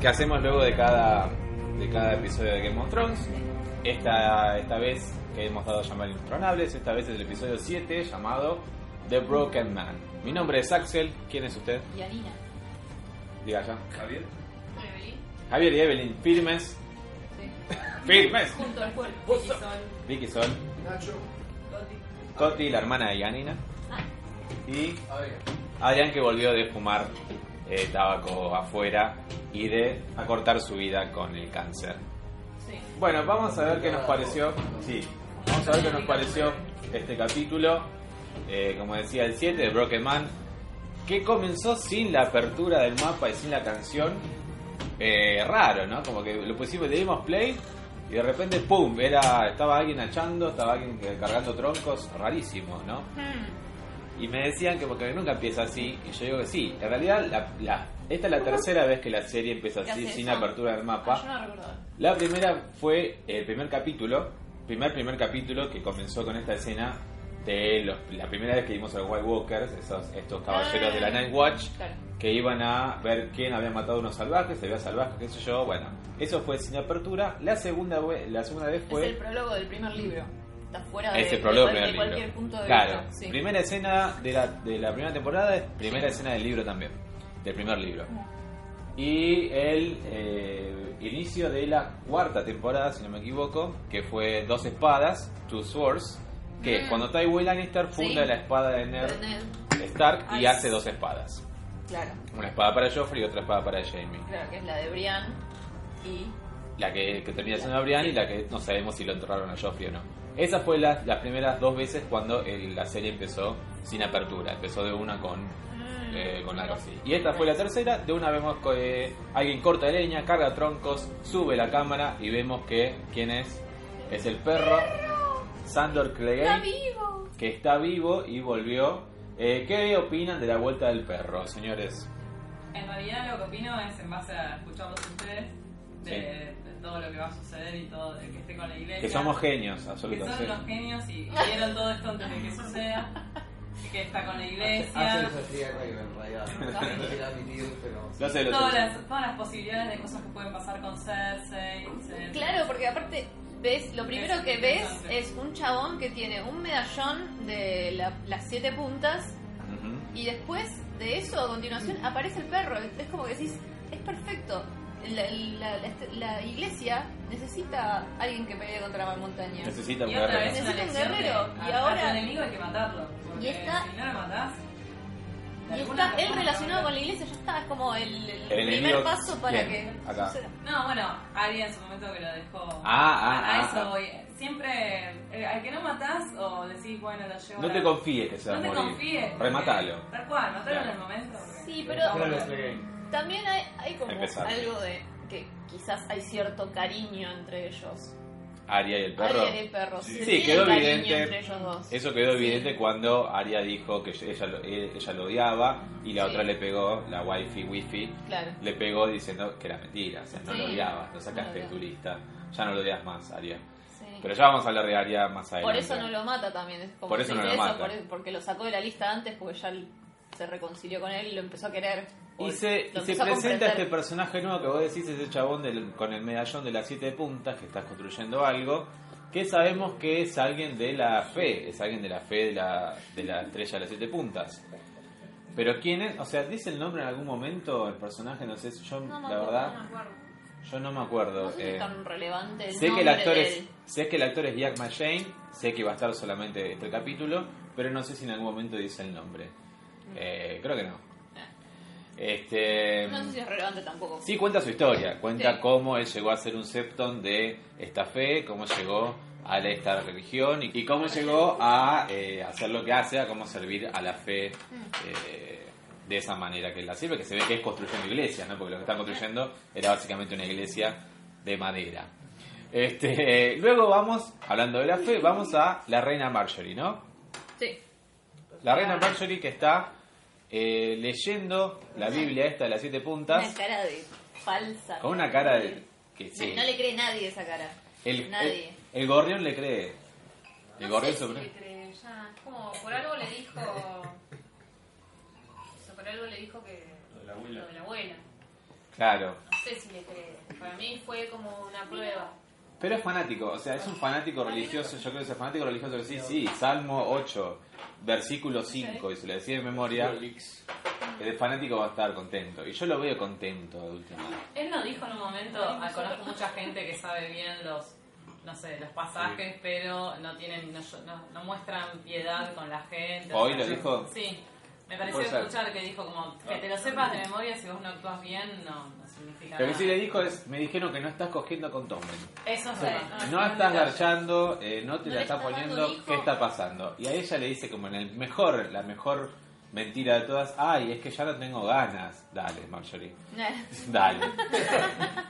Que hacemos luego de cada, de cada episodio de Game of Thrones. Esta, esta vez que hemos dado a llamar Intronables, esta vez es el episodio 7 llamado The Broken Man. Mi nombre es Axel, ¿quién es usted? Y Anina. Diga ya. Javier. Evelyn. Javier y Evelyn, firmes. Sí. ¡Firmes! Junto al cuerpo. Vos Y sos- son Vicky Sol, Nacho. Gotti. Coti, la hermana de Yanina. Ah, Y A ver. Adrián que volvió de fumar eh, tabaco afuera y de acortar su vida con el cáncer. sí. Bueno, vamos a ver qué nos pareció. Sí, vamos a ver qué nos pareció este capítulo. eh, como decía el 7 de Broken Man, que comenzó sin la apertura del mapa y sin la canción. Eh, raro, ¿no? Como que lo pusimos, le dimos play y de repente, ¡pum! Era, estaba alguien achando, estaba alguien cargando troncos, rarísimo, ¿no? Hmm. Y me decían que porque nunca empieza así, y yo digo que sí. En realidad, la, la- esta es la tercera vez que la serie empieza ¿Qué así, sin eso? apertura del Ah, mapa. yo no. La primera fue el primer capítulo, primer primer capítulo que comenzó con esta escena de los- la primera vez que vimos a los White Walkers, esos, estos caballeros de la Night Watch, Claro. que iban a ver quién había matado a unos salvajes, si había salvajes, qué sé yo, bueno, eso fue sin apertura. La segunda, la segunda vez fue... Es el prólogo del primer libro. Está fuera de, Ese de cualquier libro. punto de claro, vista. Sí. primera escena de la, de la primera temporada es primera escena del libro también, del primer libro. Y el eh, inicio de la cuarta temporada, si no me equivoco, que fue Dos Espadas, Two Swords, que es Mm. cuando Tywin Lannister funda Sí. la espada de Ned. Stark y hace dos espadas. Claro, Una espada para Joffrey y otra espada para Jaime. claro, que es la de Brian y La que, que termina siendo a Brian y la que no sabemos si lo enterraron a Joffrey o no. Esas fue las, las primeras dos veces cuando el- la serie empezó sin apertura. Empezó de una con, eh, con algo así. Y esta fue la tercera. De una vemos que alguien corta leña, carga troncos, sube la cámara y vemos que quién es. Es el perro Sandor ¡Está Clegane, vivo! que está vivo y volvió. Eh, ¿Qué opinan de la vuelta del perro, señores? En realidad lo que opino es en base a escucharlos ustedes de, de todo lo que va a suceder y todo, de que esté con la iglesia. Que somos genios, Que absolutamente. son unos genios y vieron todo esto antes de que suceda. Que está con la iglesia. Todas las, todas las posibilidades de cosas que pueden pasar con Cersei. etcétera. Claro, porque aparte ves, lo primero Es que ves es un chabón que tiene un medallón de la- las siete puntas Ujú. y después de eso, a continuación, aparece el perro. Es como que decís, es perfecto. La, la- la- la iglesia necesita alguien que pelee contra la montaña. Necesita un guerrero. Necesita un guerrero, y ahora- tu enemigo hay que matarlo. Y está- Si no lo matás. Y está él relacionado con la iglesia, ya está, es como el, el El primer enemigo, paso para que Acá. suceda. No, bueno, alguien en su momento que lo dejó. Ah, ah, a, a ah, eso ah. voy. Siempre, eh, al que no matás o decís, bueno, lo llevo. No a te confíes que se va No a te confíes. Rematalo. Tal cual, matalo Claro. en el momento. Sí, pero Clegane. También hay, hay como Empezar. algo de que quizás hay cierto cariño entre ellos. Arya y el perro. Arya y el perro. Sí. Sí, quedó evidente. entre ellos dos. Eso quedó Sí. evidente cuando Arya dijo que ella lo, ella lo odiaba y la Sí. otra le pegó, la wifi wifi, Claro. le pegó diciendo que era mentira, o sea, no lo odiabas, lo sacaste No de lo tu lista, ya no lo odias más, Arya. Sí. Pero ya vamos a hablar de Arya más adelante. Por eso no lo mata también. es como Por eso no lo mata. por- porque lo sacó de la lista antes porque ya se reconcilió con él y lo empezó a querer. Y se, y se presenta este personaje nuevo que vos decís, ese chabón del- con el medallón de las siete puntas, que estás construyendo algo, que sabemos que es alguien de la fe, es alguien de la fe de la, de la estrella de las siete puntas. Pero quién es, o sea, dice el nombre en algún momento el personaje, no sé, yo No la verdad, no me acuerdo. yo no me acuerdo. No sé si eh, es tan relevante el sé que el actor de es, sé que el actor es Jack McShane, sé que va a estar solamente este capítulo, pero no sé si en algún momento dice el nombre. Eh, creo que no. Este, No sé si es relevante tampoco. Sí, cuenta su historia, cuenta Sí. cómo él llegó a ser un septon de esta fe, cómo llegó a esta religión y, y cómo llegó a eh, hacer lo que hace, a cómo servir a la fe eh, de esa manera que él la sirve, que se ve que es construyendo iglesias, ¿no? porque lo que están construyendo era básicamente una iglesia de madera. Este, luego vamos, hablando de la fe, vamos a la reina Marjorie, ¿no? Sí. La reina Marjorie que está eh, leyendo la Biblia esta de las siete puntas Una cara de falsa. con una cara de... Que, sí. No le cree nadie esa cara. El, Nadie. el, el gorrión le cree. El No gorrión sé si sobre- le cree, ya. Como por algo le dijo. o sea, por algo le dijo que. Lo de la abuela. Lo de la abuela. Claro. No sé si le cree. Para mí fue como una prueba. Pero es fanático, o sea, es un fanático religioso. Yo creo que es fanático religioso sí, sí, Salmo 8, versículo 5, y se lo decía de memoria. El fanático va a estar contento. Y yo lo veo contento de última. Él nos dijo en un momento, ah, conozco mucha gente que sabe bien los, no sé, los pasajes, pero no tienen, no, no- no muestran piedad con la gente. ¿Hoy O lo dijo? Sí. Me pareció escuchar que dijo como que te lo sepas de memoria si vos no actúas bien no, no significa Lo que nada. sí le dijo es, me dijeron que no estás cogiendo con Tommen. Eso sí. No estás garchando, eh, no te No la le estás poniendo, hijo. ¿qué está pasando? Y a ella le dice como en el mejor, la mejor mentira de todas, ay, es que ya no tengo ganas. Dale, Marjorie, dale.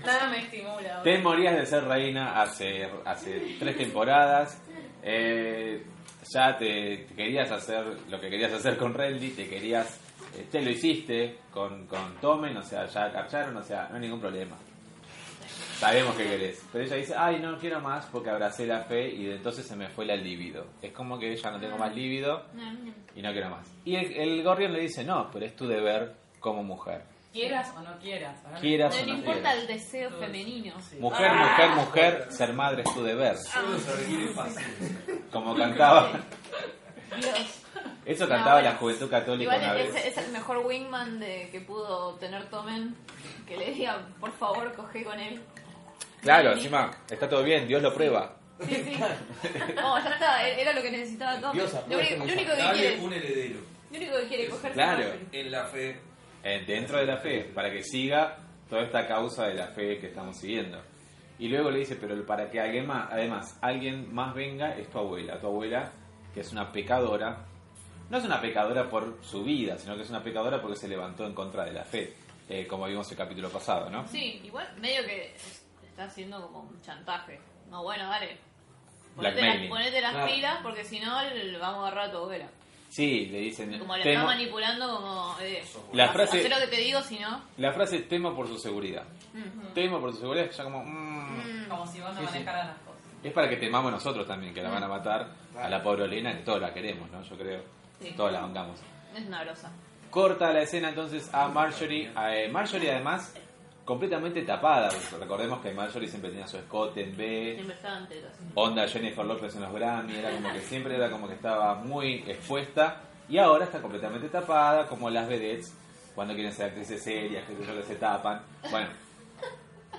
Nada me estimula. Te morías de ser reina hace, hace tres temporadas. eh, ya te, te querías hacer lo que querías hacer con Renly, te querías, eh, te lo hiciste con, con Tommen, o sea, ya cacharon, o sea, no hay ningún problema. Sabemos que querés. Pero ella dice, ay, no quiero más porque abracé la fe y de entonces se me fue la libido. Es como que ya no tengo más líbido y no quiero más. Y el, el Gorrión le dice, no, pero es tu deber como mujer. Quieras o no quieras. No o no importa quieras. el deseo femenino. Mujer, mujer, mujer, ser madre es tu deber. Fácil. Como cantaba. Dios. Eso No, cantaba bueno. la juventud católica Igual una es, vez. es el mejor wingman de, que pudo tener Tomen. Que le diga, por favor, coge con él. Claro, encima está todo bien, Dios lo prueba. Sí, sí. No, ya está, era lo que necesitaba Tomen. Dios Lo único, lo único que Dale quiere, un heredero. lo único que quiere coger Claro. En la fe. eh, dentro de la fe, para que siga toda esta causa de la fe que estamos siguiendo. Y luego le dice, pero para que alguien más, además alguien más venga es tu abuela. Tu abuela, que es una pecadora, no es una pecadora por su vida, sino que es una pecadora porque se levantó en contra de la fe, eh, como vimos el capítulo pasado, ¿no? Sí, igual medio que está haciendo como un chantaje. No, bueno, dale. Ponete las, ponete las Claro. pilas porque si no le vamos a agarrar a tu abuela. Sí, le dicen... Como le "Temo- está manipulando como... Eh, La frase- lo que te digo, si no... La frase temo por su seguridad. Temo por su seguridad, ya como... mm, Como si vos no Sí, sí. manejaras las cosas. Es para que temamos nosotros también, que la van a matar a la pobre Olena, que todos la queremos, ¿no? Yo creo. Sí. Todos la bancamos. Es una brosa. Corta la escena entonces a Marjorie. A, eh, Marjorie además completamente tapada. Recordemos que Marjorie siempre tenía su escote en B. Siempre estaban tetas. Onda Jennifer López en los Grammy. Era como que siempre era como que estaba muy expuesta. Y ahora está completamente tapada, como las vedettes, cuando quieren ser actrices serias, que yo, que se tapan. Bueno.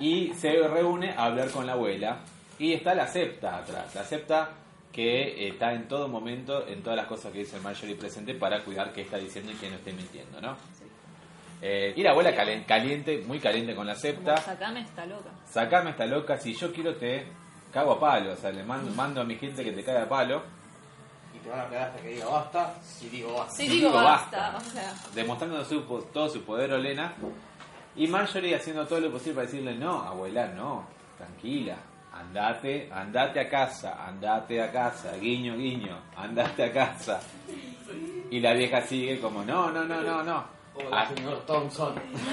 Y se reúne a hablar con la abuela. Y está la septa atrás. La septa que eh, está en todo momento, en todas las cosas que dice Marjorie presente para cuidar qué está diciendo y que no esté mintiendo, ¿no? Eh, y la abuela caliente, muy caliente con la Como, septa. sacame esta loca. Sacame esta loca, si yo quiero te cago a palo. O sea, le mando, mando a mi gente que te caiga a palo. Y te van a pegar hasta que diga basta, si digo basta. Sí, Digo, digo basta. basta. O sea, demostrando su todo su poder Olena y Marjorie haciendo todo lo posible para decirle no abuela no tranquila andate andate a casa andate a casa guiño guiño andate a casa y la vieja sigue como no no no no no Hola, Ah, señor Thompson.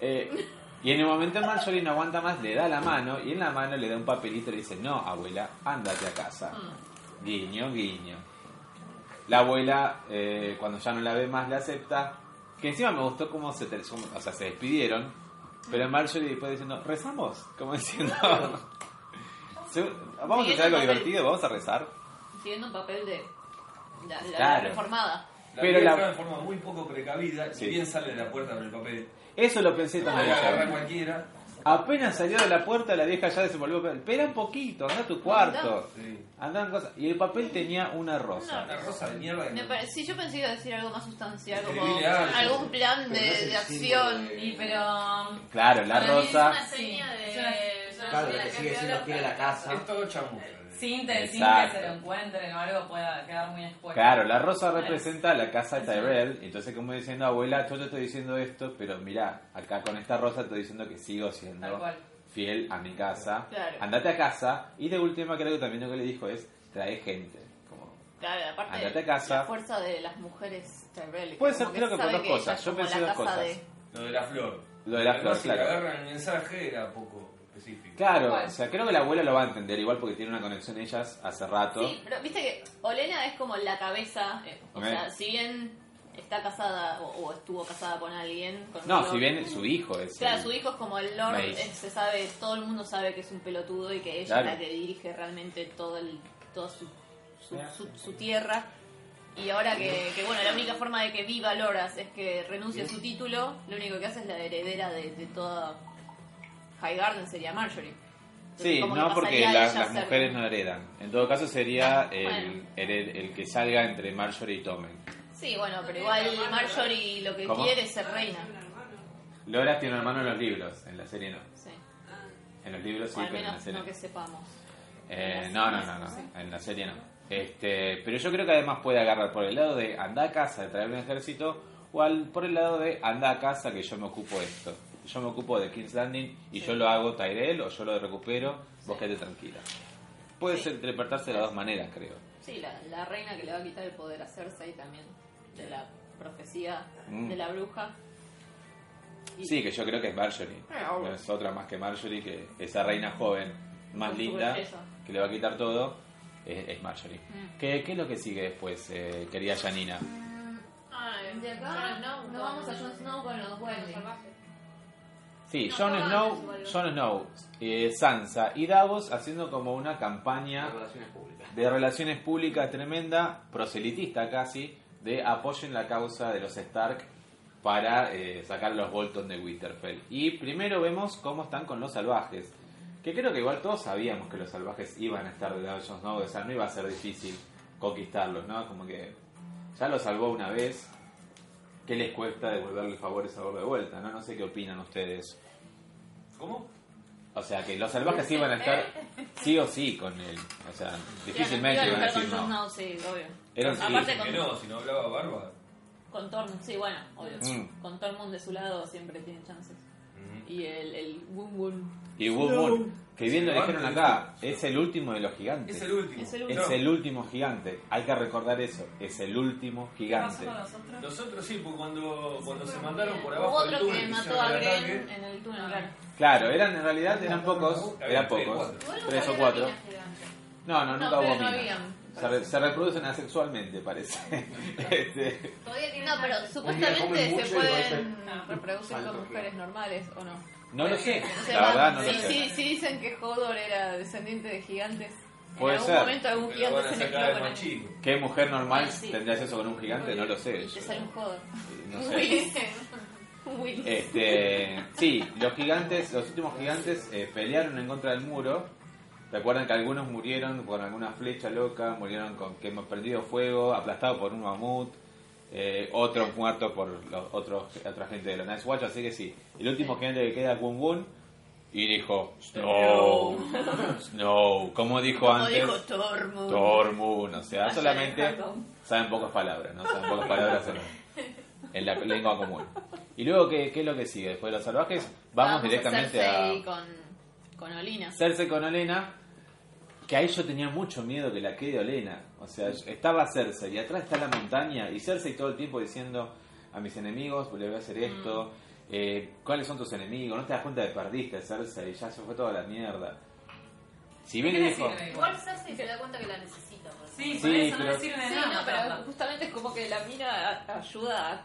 eh, y en el momento Marjorie no aguanta más le da la mano y en la mano le da un papelito y le dice no abuela andate a casa Guiño, guiño. La abuela, eh, cuando ya no la ve más, la acepta. Que encima me gustó cómo se, o sea, se despidieron. Pero Marjorie después diciendo, ¿rezamos? Como diciendo, "Se- vamos a hacer algo divertido, vamos a rezar. siguiendo un papel de la, la Claro. reformada. La Pero la- de forma muy poco precavida, Sí. si bien sale de la puerta con el papel. Eso lo pensé también. Puede agarrar yo. cualquiera. Apenas salió de la puerta, la vieja ya desenvolvió papel. Espera un poquito, anda a tu cuarto. Sí. Anda en cosas. Y el papel tenía una rosa. Una rosa de mierda. Me pare- sí, yo pensé que iba a decir algo más sustancial, como Escribile algo. algún plan de, Pero no es el de símbolo acción. de- Y pero... Claro, la Para mí rosa. Es una seña de. Claro, seña que sigue siendo a la casa. Es todo chamuyo. Sin, te- sin que se lo encuentren o algo pueda quedar muy expuesto. Claro, la rosa representa la casa Tyrell, entonces como diciendo, abuela, yo te estoy diciendo esto, pero mira, acá con esta rosa estoy diciendo que sigo siendo fiel a mi casa. Claro. Andate a casa, y de última creo que también lo que le dijo es, trae gente. Como, Claro, aparte Andate a casa. la fuerza de las mujeres Tyrell. Puede ser, creo que por dos cosas. Yo pensé dos cosas. de- Lo de la flor. Lo de la flor, si le claro. agarran el mensaje era poco. Específico. Claro, o sea, creo que la abuela lo va a entender igual porque tiene una conexión ellas hace rato. Sí, pero viste que Olena es como la cabeza, eh, o sea, si bien está casada o, o estuvo casada con alguien, con No, si bien su hijo es. Claro, el- su hijo es como el Lord, eh, se sabe, todo el mundo sabe que es un pelotudo y que ella Claro. es la que dirige realmente todo el, toda su, su, su- su tierra. Y ahora que, que, bueno, la única forma de que viva Loras es que renuncie a su título, lo único que hace es la heredera de, de toda High Garden sería Marjorie. Entonces, Sí, no porque la- las ser- mujeres no heredan. En todo caso sería Ah, el, bueno. el, el que salga entre Marjorie y Tommen. Sí, bueno, pero igual Marjorie lo que ¿Cómo? quiere es ser reina. Loras tiene un hermano en los libros, en la serie no. Sí. En los libros sí, O al pero en la serie no que sepamos. Eh, no, no, no, no, sí. en la serie no. Este, pero yo creo que además puede agarrar por el lado de andar a casa, de traer un ejército, o al, por el lado de andar a casa que yo me ocupo esto. Yo me ocupo de King's Landing y yo lo hago Tyrell o yo lo recupero, vos quedate tranquila. Puede Sí. ser interpretarse de las dos maneras, creo. Sí, la, la reina que le va a quitar el poder a Cersei también, de la profecía Mm. de la bruja. Y- Sí, que yo creo que es Marjorie. Eh. No es otra más que Marjorie, que esa reina joven, más Con linda, que le va a quitar todo, es, es Marjorie. Mm. ¿Qué, ¿Qué es lo que sigue después, eh, querida Janina? Ay, de acá no, no vamos a Jon Snow con los Wendy. Sí, Jon no, Snow. Jon Snow eh, Sansa y Davos haciendo como una campaña Las relaciones públicas. de relaciones públicas tremenda, proselitista casi, de apoyo en la causa de los Stark para eh, sacar los Bolton de Winterfell. Y primero vemos cómo están con los salvajes, que creo que igual todos sabíamos que los salvajes iban a estar de Jon Snow, o sea, no iba a ser difícil conquistarlos, ¿no? Como que ya los salvó una vez, ¿qué les cuesta devolverle el favor y salvarlo de vuelta? ¿no? no sé qué opinan ustedes. ¿Cómo? O sea, que los salvajes iban a estar sí o sí con él. O sea, difícilmente Iban iban a estar decir con Jon no. Snow, sí, obvio. Era un Aparte sí. con, Que no, si no hablaba barba. con Tormund, sí, bueno, obvio. Mm. Con Tormund de su lado siempre tiene chances. Y el, el Wun Wun. Y Wu Moon, que bien lo dijeron acá, es el último de los gigantes. Es el último. Es el Es último. el último gigante. Hay que recordar eso. Es el último ¿Qué pasó gigante. nosotros? Nosotros sí, porque cuando, cuando se mandaron por abajo otro túnel que mató hicieron a el Gren ataque, en el túnel, claro. Claro, eran en realidad eran pocos, eran pocos, tres o cuatro. No, no, No, nunca hubo habían, Se, re- se reproducen asexualmente, parece. Este, Todavía tienen- No, pero supuestamente se pueden reproducir con mujeres normales o no. No lo sé, O sea, la verdad no si, lo sé. si- si dicen que Hodor era descendiente de gigantes, Puede en algún ser. momento algún Pero gigante se mezcló con más él. chico. ¿Qué mujer normal Ah, sí. tendría eso con un gigante? No lo sé. Te sale un Hodor. No sé. Willis. Un Willis. Este, sí, los gigantes, los últimos gigantes eh, pelearon en contra del muro. Recuerdan que algunos murieron con alguna flecha loca, murieron con que hemos prendido fuego, aplastados por un mamut, eh, otros muertos por los otros, otra gente de los Nice Watch. Así que sí, el último gigante que queda es Wun Wun y dijo Snow, Snow, como dijo Como antes. dijo Tormund. Tormund, o sea, Vaya solamente saben pocas palabras, ¿no? Saben pocas palabras en, la lengua común. Y luego, ¿qué, qué es lo que sigue? Después de los salvajes, vamos, directamente a a Cersei con, con Olina. Cersei con Olena, que ahí yo tenía mucho miedo que la quede Olena. O sea, estaba Cersei y atrás está la montaña y Cersei todo el tiempo diciendo a mis enemigos, le voy a hacer esto. eh, ¿Cuáles son tus enemigos? No te das cuenta de que perdiste, Cersei, ya se fue toda la mierda. Si bien ¿Qué le le dijo... Igual Cersei se da cuenta que la necesita. pues. Sí, Sí, por eso pero- no sirve de Sí, nada no, pero justamente es como que la mina a- ayuda a,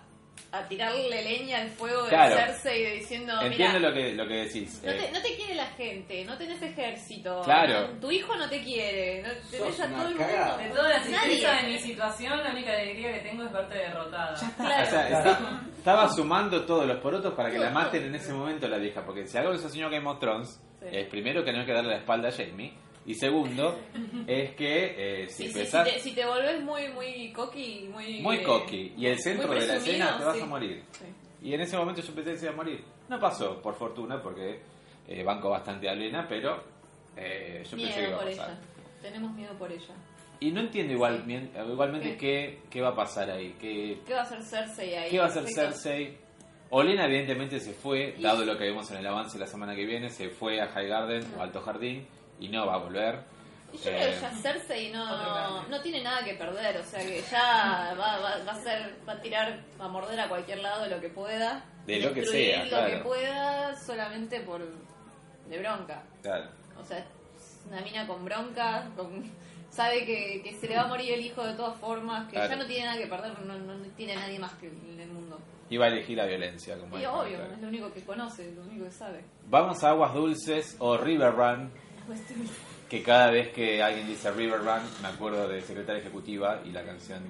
a tirarle leña al fuego de Claro. Cersei de diciendo, Entiendo mira, lo que, lo que decís. no eh, te, no te quiere la gente, no tenés ejército, Claro. no- tu hijo no te quiere, no, tenés a todo el cagada. De mundo. toda la Nadie. tristeza de mi situación, la única alegría que tengo es verte derrotada. Claro. O sea, está- estaba sumando todos los porotos para que la maten en ese momento la vieja. Porque si algo les enseñó Game of Thrones, Sí. es primero que no hay que darle la espalda a Jamie. Y segundo, es que eh, si Sí, sí, si, empezás te, si te volvés muy, muy cocky, muy... muy eh, cocky y el centro de la escena, te vas sí. a morir. Y en ese momento yo pensé que se iba a morir. No pasó, por fortuna, porque eh, banco bastante a Lena, pero eh, yo pensé que Miedo iba a por pasar. ella, tenemos miedo por ella. Y no entiendo igual, igualmente ¿Qué? qué, qué va a pasar ahí. ¿Qué, ¿Qué va a hacer Cersei ahí? ¿Qué va a hacer Cersei? Olena evidentemente se fue, dado lo que vimos en el avance la semana que viene, se fue a High Garden o Alto Jardín y no va a volver. Y yo Eh, creo que ya Cersei otro no, no tiene nada que perder, o sea que ya va, va, va a ser, va a tirar, va a morder a cualquier lado lo que pueda. De lo que sea, lo claro. que pueda solamente por de bronca. Claro. O sea, es una mina con bronca, con, sabe que, que se le va a morir el hijo de todas formas, que Claro. ya no tiene nada que perder, no, no, tiene nadie más que en el mundo. Iba a elegir la violencia. Como Y obvio, claro. es lo único que conoce, lo único que sabe. Vamos a Aguas Dulces o River Run, que cada vez que alguien dice River Run, me acuerdo de Secretaria Ejecutiva y la canción.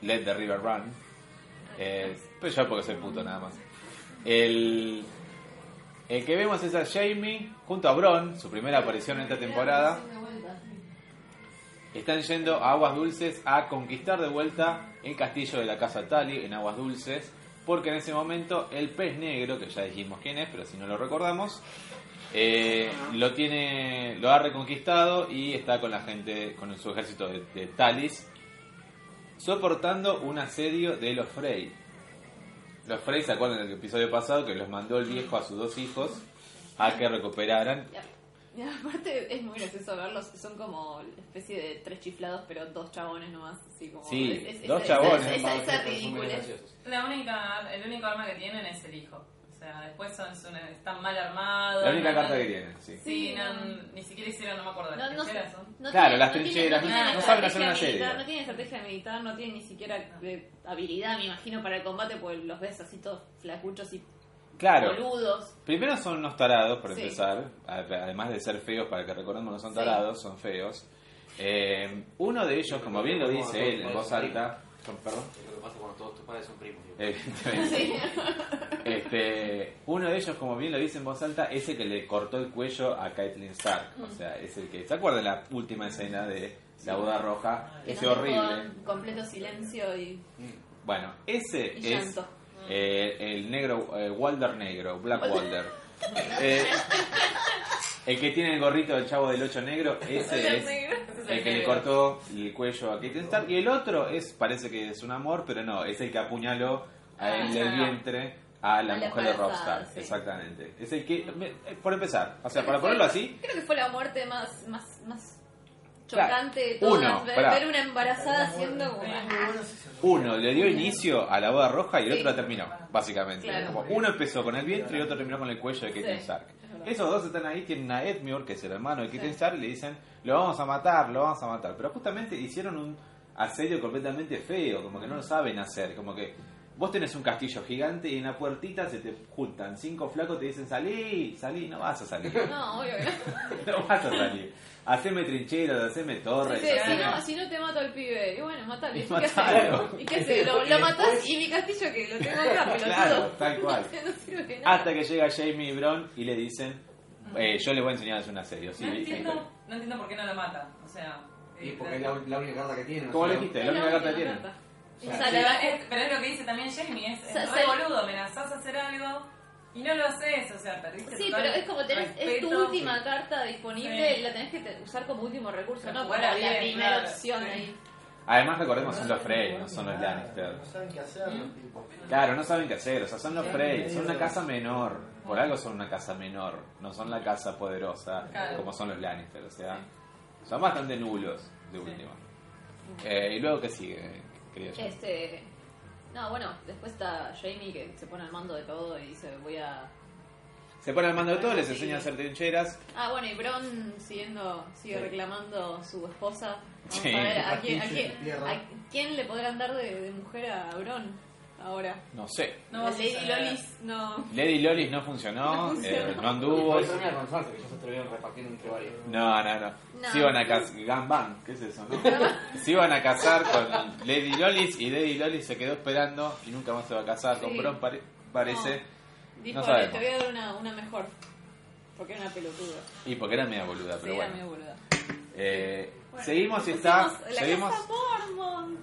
Let the River Run. Eh, pero yo porque soy puto nada más. El, el que vemos es a Jamie junto a Bron, su primera aparición en esta temporada. Están yendo a Aguas Dulces a conquistar de vuelta el castillo de la casa Tali en Aguas Dulces, porque en ese momento el pez negro, que ya dijimos quién es, pero si no lo recordamos, eh, lo tiene, lo ha reconquistado y está con la gente, con su ejército de, de Talis, soportando un asedio de los Frey. Los Frey se acuerdan del episodio pasado que los mandó el viejo a sus dos hijos a que recuperaran Y aparte es muy gracioso verlos, son como especie de tres chiflados, pero dos chabones nomás, así como... Sí, es- es- dos esa- chabones. Esa, esa, ridiculez. graciosos. La única, el único arma que tienen es el hijo. O sea, después son, son- están mal armados. la única no- carta que tienen. Sí. Sí, no, ni siquiera hicieron, no me acuerdo. No, ¿las no, trincheras son? no Claro, las trincheras, no saben hacer una serie. No tienen estrategia militar, no tienen ni siquiera eh, habilidad, me imagino, para el combate, porque los ves así todos flacuchos y Claro. boludos. Primero son unos tarados, por Sí. empezar. Además de ser feos, para que recordemos, no son Sí. tarados, son feos. Eh, uno de ellos, como bien lo dice él en voz alta, perdón, Es lo que pasa cuando todos tus padres son primos. Sí. este, uno de ellos, como bien lo dice en voz alta, es el que le cortó el cuello a Caitlyn Stark. O sea, es el que. ¿Se acuerdan de la última escena de la boda roja? Que Ese horrible. completo silencio y, Bueno, ese y es llanto. eh, el negro, eh, Walder negro, Black Walder. Eh, el que tiene el gorrito del chavo del 8 negro, ese es el que le cortó el cuello a Caitlyn Stark. Y el otro es, parece que es un amor, pero no, es el que apuñaló a Ah, el ya. del vientre a la A la mujer de Rockstar. sí. Exactamente. Es el que, me- eh, por empezar, o sea, para Fue- ponerlo así, Creo que fue la muerte más, más, más Claro. chocante de Uno, ver, pará. ver una embarazada haciendo como... uno le dio inicio a la boda roja y el Sí. otro la terminó, básicamente. Claro. Como uno empezó con el vientre y otro terminó con el cuello de Sí, Stark. Esos dos están ahí, tienen a Edmure, que es el hermano de Caitlyn Sí. Y le dicen, lo vamos a matar, lo vamos a matar. Pero justamente hicieron un asedio completamente feo, como que no lo saben hacer, como que vos tenés un castillo gigante y en la puertita se te juntan cinco flacos y te dicen, salí, salí, no vas a salir. No, obvio no vas a salir. Haceme trincheras, haceme torres. Sí, si, no, si no te mato al pibe, y bueno, matalo. Y ¿Y qué haces? ¿Y qué haces? Lo, lo matás y mi castillo que lo tengo acá, pelotudo. Claro, tal cual. No sirve de nada. Hasta que llega Jamie y Bron y le dicen, eh, yo le voy a enseñar a hacer un asedio. Sí, no, sí, entiendo, no entiendo por qué no lo mata. O sea. Y eh, porque es la, la única carta que tiene. no ¿Cómo sé. le dijiste? Es La única carta que tiene. O sea, Sí, la es- pero es lo que dice también Jamie, es, es sa- re boludo, amenazás a hacer algo y no lo haces, o sea, perdiste Sí, total pero es como tenés, es tu respeto. última carta disponible Sí. y la tenés que te- usar como último recurso, Pero no como la, bien, primera claro. opción Sí. ahí. Además, recordemos, son los Frey, no son los Lannister. No saben qué hacer. Claro, no saben qué hacer, o sea, son los Frey, son una casa menor. Por algo son una casa menor, no son la casa poderosa Claro. como son los Lannister, o sea, son bastante nulos, de última. Eh, y luego, ¿qué sigue, querida Jen? Este. No, bueno, después está Jamie que se pone al mando de todo y dice: Voy a. Se pone al mando de todo, les enseña a hacer trincheras. Ah, bueno, y Bron siguiendo, sigue Sí. reclamando su esposa. Vamos Sí. a ver a quién, a, Aquí quién, se tierra. a quién le podrán dar de, de mujer a Bron ahora. No sé. No Lady. Lolis, no. Lady Lolis no funcionó, No funcionó. eh, no anduvo. por eso termina con Sansa, que ya se atrevieron repartiendo entre varios. No, no, no. No. Se iban a casar. Gambang, ¿qué es eso? no? se iban a casar con Lady Lolis y Lady Lolis se quedó esperando y nunca más se va a casar con Sí. Bron, pare- parece. Dijo: No "Le- sabemos. Te voy a dar una, una mejor. Porque era una pelotuda. Y porque era media boluda, pero Sí, era bueno. boluda. Eh, Bueno, seguimos y está. Seguimos.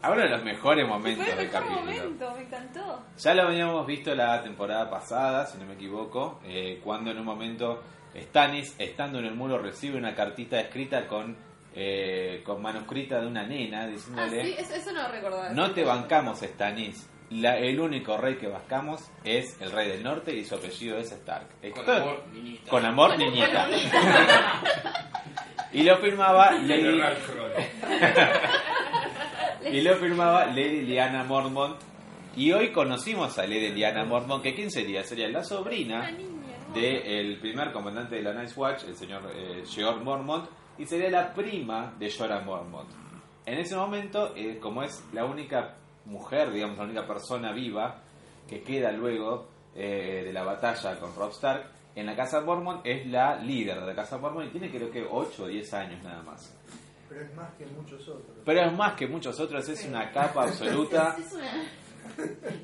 Ahora de los mejores momentos del capítulo. momento, me encantó. Ya lo habíamos visto la temporada pasada, si no me equivoco, eh, cuando en un momento Stannis, estando en el muro, recibe una cartita escrita con, eh, con manuscrita de una nena Ah, diciéndole. sí, eso, eso no recordaba. No te bancamos, Stannis. La- el único rey que bancamos es el rey del norte y su apellido es Stark. Con amor, niñita. Con amor, niñita. y lo firmaba Lady, y lo firmaba Lady Liana Mormont. Y hoy conocimos a Lady Liana Mormont, que quién sería? Sería la sobrina del primer comandante de la Night Watch, el señor eh, George Mormont, y sería la prima de Jorah Mormont. En ese momento, eh, como es la única mujer, digamos, la única persona viva que queda luego eh, de la batalla con Robb Stark, en la casa Mormont es la líder de la casa Mormont y tiene creo que 8 o 10 años nada más. Pero es más que muchos otros. Pero es más que muchos otros, es una capa absoluta. Es una-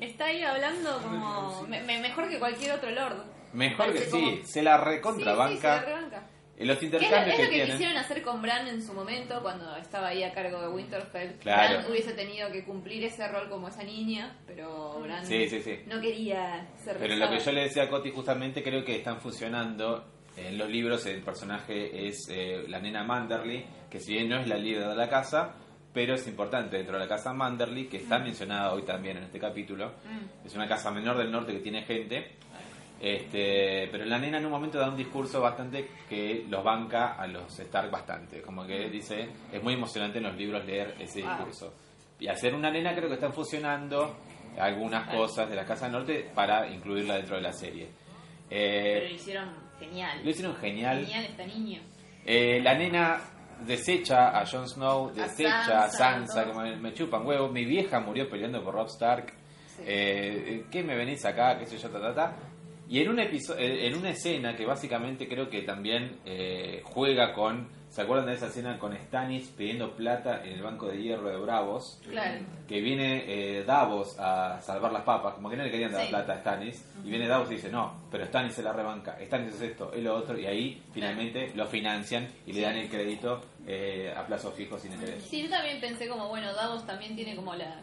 Está ahí hablando como me- me- mejor que cualquier otro lord. Mejor que sí, como- se la Sí, sí, se recontrabanca. la rebanca. En los Que es lo, intercambios es que lo que tienen. quisieron hacer con Bran en su momento cuando estaba ahí a cargo de Winterfell. Claro. Bran hubiese tenido que cumplir ese rol como esa niña, pero Bran Sí, sí, sí. no quería ser Pero lo que yo le decía a Coti justamente creo que están funcionando en los libros el personaje es eh, la nena Manderly, que si bien no es la líder de la casa, pero es importante dentro de la casa Manderly, que está mencionada hoy también en este capítulo. Mm. Es una casa menor del norte que tiene gente. Este, pero la nena en un momento da un discurso bastante que los banca a los Stark bastante. Como que dice, es muy emocionante en los libros leer ese Ah. discurso. Y hacer una nena creo que están fusionando algunas cosas de la Casa del Norte para incluirla dentro de la serie. Pero Eh, lo hicieron genial. lo hicieron genial. Genial esta niña. Eh, la nena desecha a Jon Snow, A desecha a Sansa, Sansa, que todo. me, me chupan huevo. Mi vieja murió peleando por Robb Stark. Sí. Eh, ¿Qué me venís acá? ¿Qué sé yo? Ta, ta, ta. Y en, un en una escena que básicamente creo que también eh, juega con. ¿Se acuerdan de esa escena con Stannis pidiendo plata en el banco de hierro de Bravos? Claro. que viene eh, Davos a salvar las papas, como que no le querían dar Sí. plata a Stannis, y viene Davos y dice, no, pero Stannis se la rebanca, Stannis es esto, es lo otro, y ahí finalmente lo financian y le dan el crédito eh, a plazo fijo sin interés. Sí, yo también pensé como, bueno, Davos también tiene como la...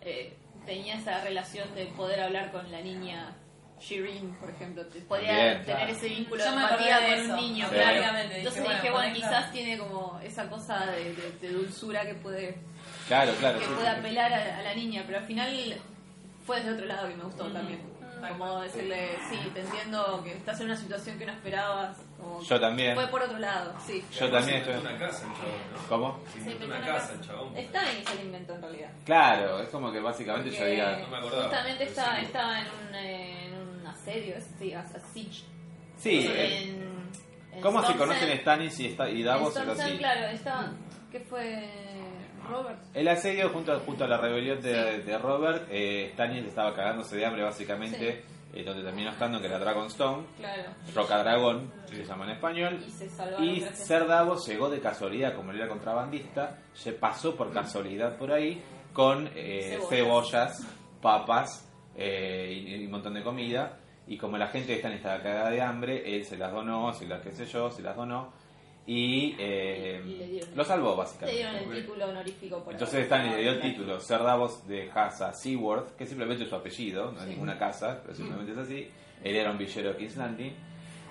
eh, tenía esa relación de poder hablar con la niña Shireen, por ejemplo. te- Podía tener Claro. ese vínculo Yo de empatía de con eso, un niño, Sí. claro. Entonces Dije, dije, bueno, quizás tiene como esa cosa de, de- de dulzura que puede, Claro, claro. que sí, puede sí. apelar a, a la niña, pero al final fue desde otro lado que me gustó también. Como decirle, sí, te entiendo que estás en una situación que no esperabas. como- Yo también. Fue por otro lado, sí. Yo también estoy... inventó una casa el chabón, ¿no? ¿Cómo? Sí, una una casa casa. el chabón. Está en se inventó en realidad. Claro, es como que básicamente diga... No me acordaba. Justamente estaba, Sí. estaba en, un, eh, en asedio, sí, a, a siege. Sí, eh, En, en ¿cómo se conocen. Stannis y, esta- y En Davos? Es Storm's End, así. claro, estaba, ¿qué fue? Robert. El asedio junto, junto a la rebelión de, de Robert, eh, Stannis estaba cagándose de hambre básicamente, eh, donde terminó estando, que era Dragonstone, Claro. Roca Dragón, se llama en español. Y Ser Davos llegó de casualidad, como él era contrabandista, se pasó por casualidad por ahí con eh, Cebollas. cebollas, papas eh, y, y un montón de comida. Y como la gente de Stannis estaba cagada de hambre, él se las donó, se las qué sé yo, se las donó. Y eh, Y le dieron- lo salvó Le básicamente. dieron el título honorífico por Entonces Stannis le dio el título Ser Davos de Casa Seaworth, que simplemente es su apellido, no es ninguna casa, pero simplemente es así. Él era un villero de King's Landing.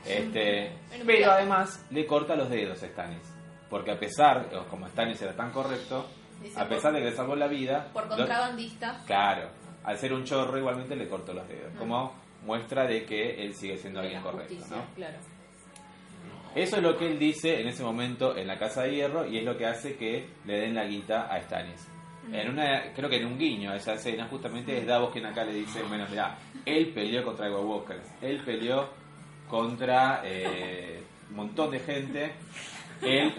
Este, Bueno, pero además le corta los dedos a Stannis. Porque a pesar, o como Stannis era tan correcto, Dice, a pesar de que le salvó la vida, Por lo- contrabandista. claro, al ser un chorro igualmente le cortó los dedos. Como muestra de que él sigue siendo de alguien correcto. justicia, ¿no? claro. Eso es lo que él dice en ese momento en la Casa de Hierro y es lo que hace que le den la guita a Stannis. En una, creo que en un guiño a esa escena justamente es Davos quien acá le dice, bueno, mira, él peleó contra White Walkers, él peleó contra eh, un montón de gente, él,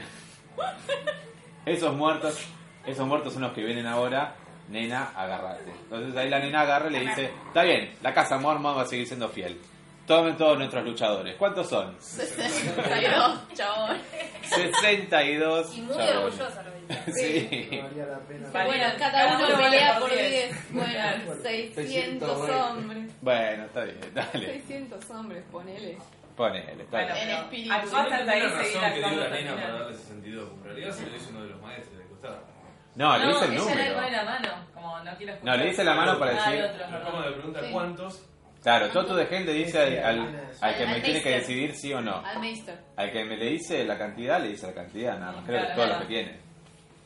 esos muertos, esos muertos son los que vienen ahora, nena, agárrate. Entonces ahí la nena agarra y le dice, está bien, la casa Mormon va a seguir siendo fiel. Tomen todos nuestros luchadores. ¿Cuántos son? 62, chabón. 62. Y muy chabones. orgullosa lo dice. Sí. No valía la pena. Pero bueno, cada uno vale pelea por por 10. 10. Bueno, 600 hombres. Bueno, está bien, dale. 600 hombres, ponele. Ponele, está Bueno, bien. En espíritu. actuaste hasta ahí seguir razón que dio la nena para final. darle 62. En realidad se lo hizo uno de los maestros de costado. No, le dice el ella le número. pone la mano, como no quiero escuchar. No, le dice la mano para Ah, el decir- otro, Pero perdón. como le pregunta Sí. cuántos, Claro, Toto de gente dice al, al, al que Al- me al tiene que decidir sí o no. Al Meister. Al que me le dice la cantidad, le dice la cantidad, nada más. Creo que Claro, todo lo claro. que tiene.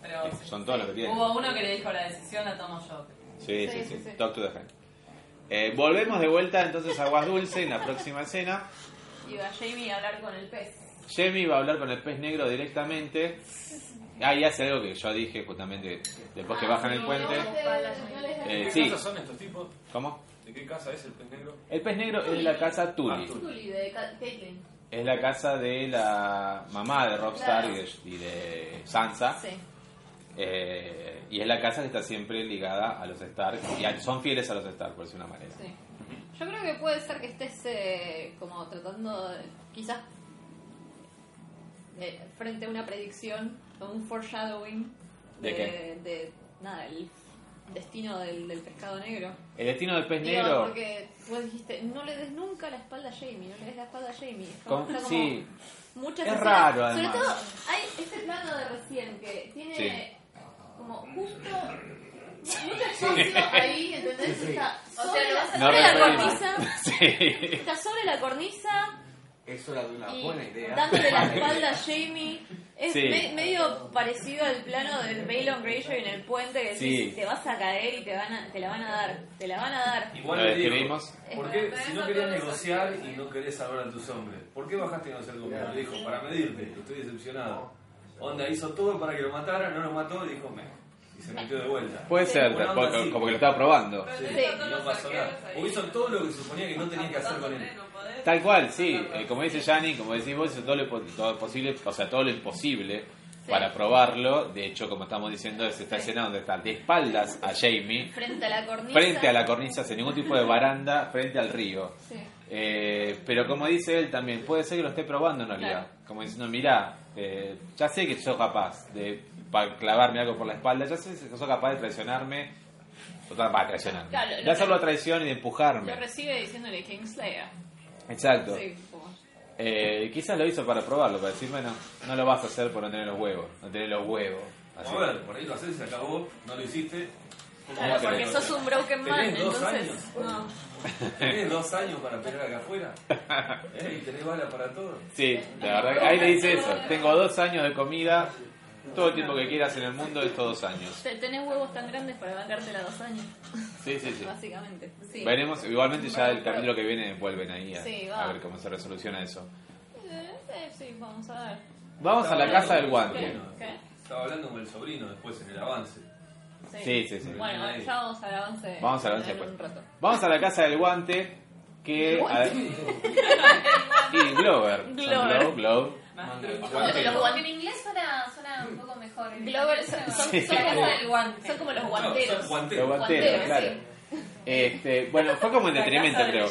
Pero Son todos los que tiene. hubo uno que le dijo la decisión la tomo yo. Sí, sí, Sí, sí. sí, sí. Talk to the hand. Eh, volvemos de vuelta entonces a Aguas Dulce en la próxima escena. Y va Jamie a hablar con el pez. Jamie va a hablar con el pez negro directamente Ah, y hace algo que yo dije justamente después que bajan el puente. ¿De Eh, qué sí. casa son estos tipos? ¿Cómo? ¿De qué casa es el pez negro? El pez negro es la casa Tully. Ah, Tully. Tully de Ca- Caitlyn. Es la casa de la mamá de Rockstar y, de, y de Sansa. Sí. Eh, y es la casa que está siempre ligada a los Stark. Y a- son fieles a los Stark, por decir una manera. Sí. Yo creo que puede ser que estés eh, como tratando, de- quizás, eh, frente a una predicción, un foreshadowing ¿De de, qué? de, nada, el destino del, del pescado negro. El destino del pez Digo, negro. porque vos dijiste, no le des nunca la espalda a Jamie, no le des la espalda a Jamie. Como- como sí, muchas Es escenas. raro, Sobre además. todo, hay este plano de recién que tiene Sí. como justo mucho espacio ahí, ¿entendés? Está O sea, sobre, lo la- vas a- no sobre la referimos. cornisa, Sí. está sobre la cornisa Es hora de una y buena idea. dándole la espalda a Jamie. Es Sí. me- medio parecido al plano del Balon Greyjoy en el puente que Sí. decís, te vas a caer y te van a, te la van a dar, te la van a dar. Igual Lo le digo. ¿por qué si no querías negociar y no querés salvar a tus hombres? ¿Por qué bajaste a negociar conmigo? Le dijo, para medirte, estoy decepcionado. Onda, hizo todo para que lo mataran, no lo mató y dijo, me. Y se metió de vuelta. Puede ser, como que lo estaba probando. Sí, Sí. y no pasó nada. O hizo todo lo que suponía que no tenía que hacer con él. Tal cual, sí. Eh, como dice Yanni, como decís vos, hizo todo lo, todo lo posible, o sea, todo lo imposible para probarlo. De hecho, como estamos diciendo, es esta escena donde está de espaldas a Jamie, Frente a la cornisa. frente a la cornisa, sin ningún tipo de baranda, frente al río. Sí. Eh, pero como dice él también, puede ser que lo esté probando en realidad. Claro. Como diciendo, mirá, eh, ya sé que soy capaz de clavarme algo por la espalda, ya sé que soy capaz de traicionarme, o sea, va, traicionarme, Claro, de hacerlo a traición y de empujarme. Lo recibe diciéndole Kingslayer. Exacto. Sí, Eh, quizás lo hizo para probarlo, para decir, bueno, no lo vas a hacer por no tener los huevos, no tener los huevos. Así. A ver, por ahí lo haces, se acabó, no lo hiciste. Claro, que porque sos un broken man, Tenés dos entonces. años. No. Tenés dos años para pelear acá afuera. ¿Eh? Y tenés bala para todo. Sí, la verdad, que ahí le dice eso. Tengo dos años de comida, todo el tiempo que quieras en el mundo, estos dos años. Te- Tenés huevos tan grandes para bancártela dos años, Sí, sí, sí. básicamente. Sí. Veremos, igualmente ya el capítulo que viene vuelven ahí a, Sí, a ver cómo se resoluciona eso. Eh, eh, sí, vamos a ver. Vamos a la casa del guante. ¿Qué? Estaba hablando con el sobrino después en el avance. Sí, sí, sí. Bueno, ya vamos al avance. Vamos al avance después. Vamos a la casa del guante que... Guante. y Glover. Son Glover. Los guantes- En inglés suena, suena un poco mejor. En Glover inglés son, son, Sí. son como, el guante. son como los guanteros. Los guanteros, claro. sí. Este, bueno, fue como entretenimiento, creo.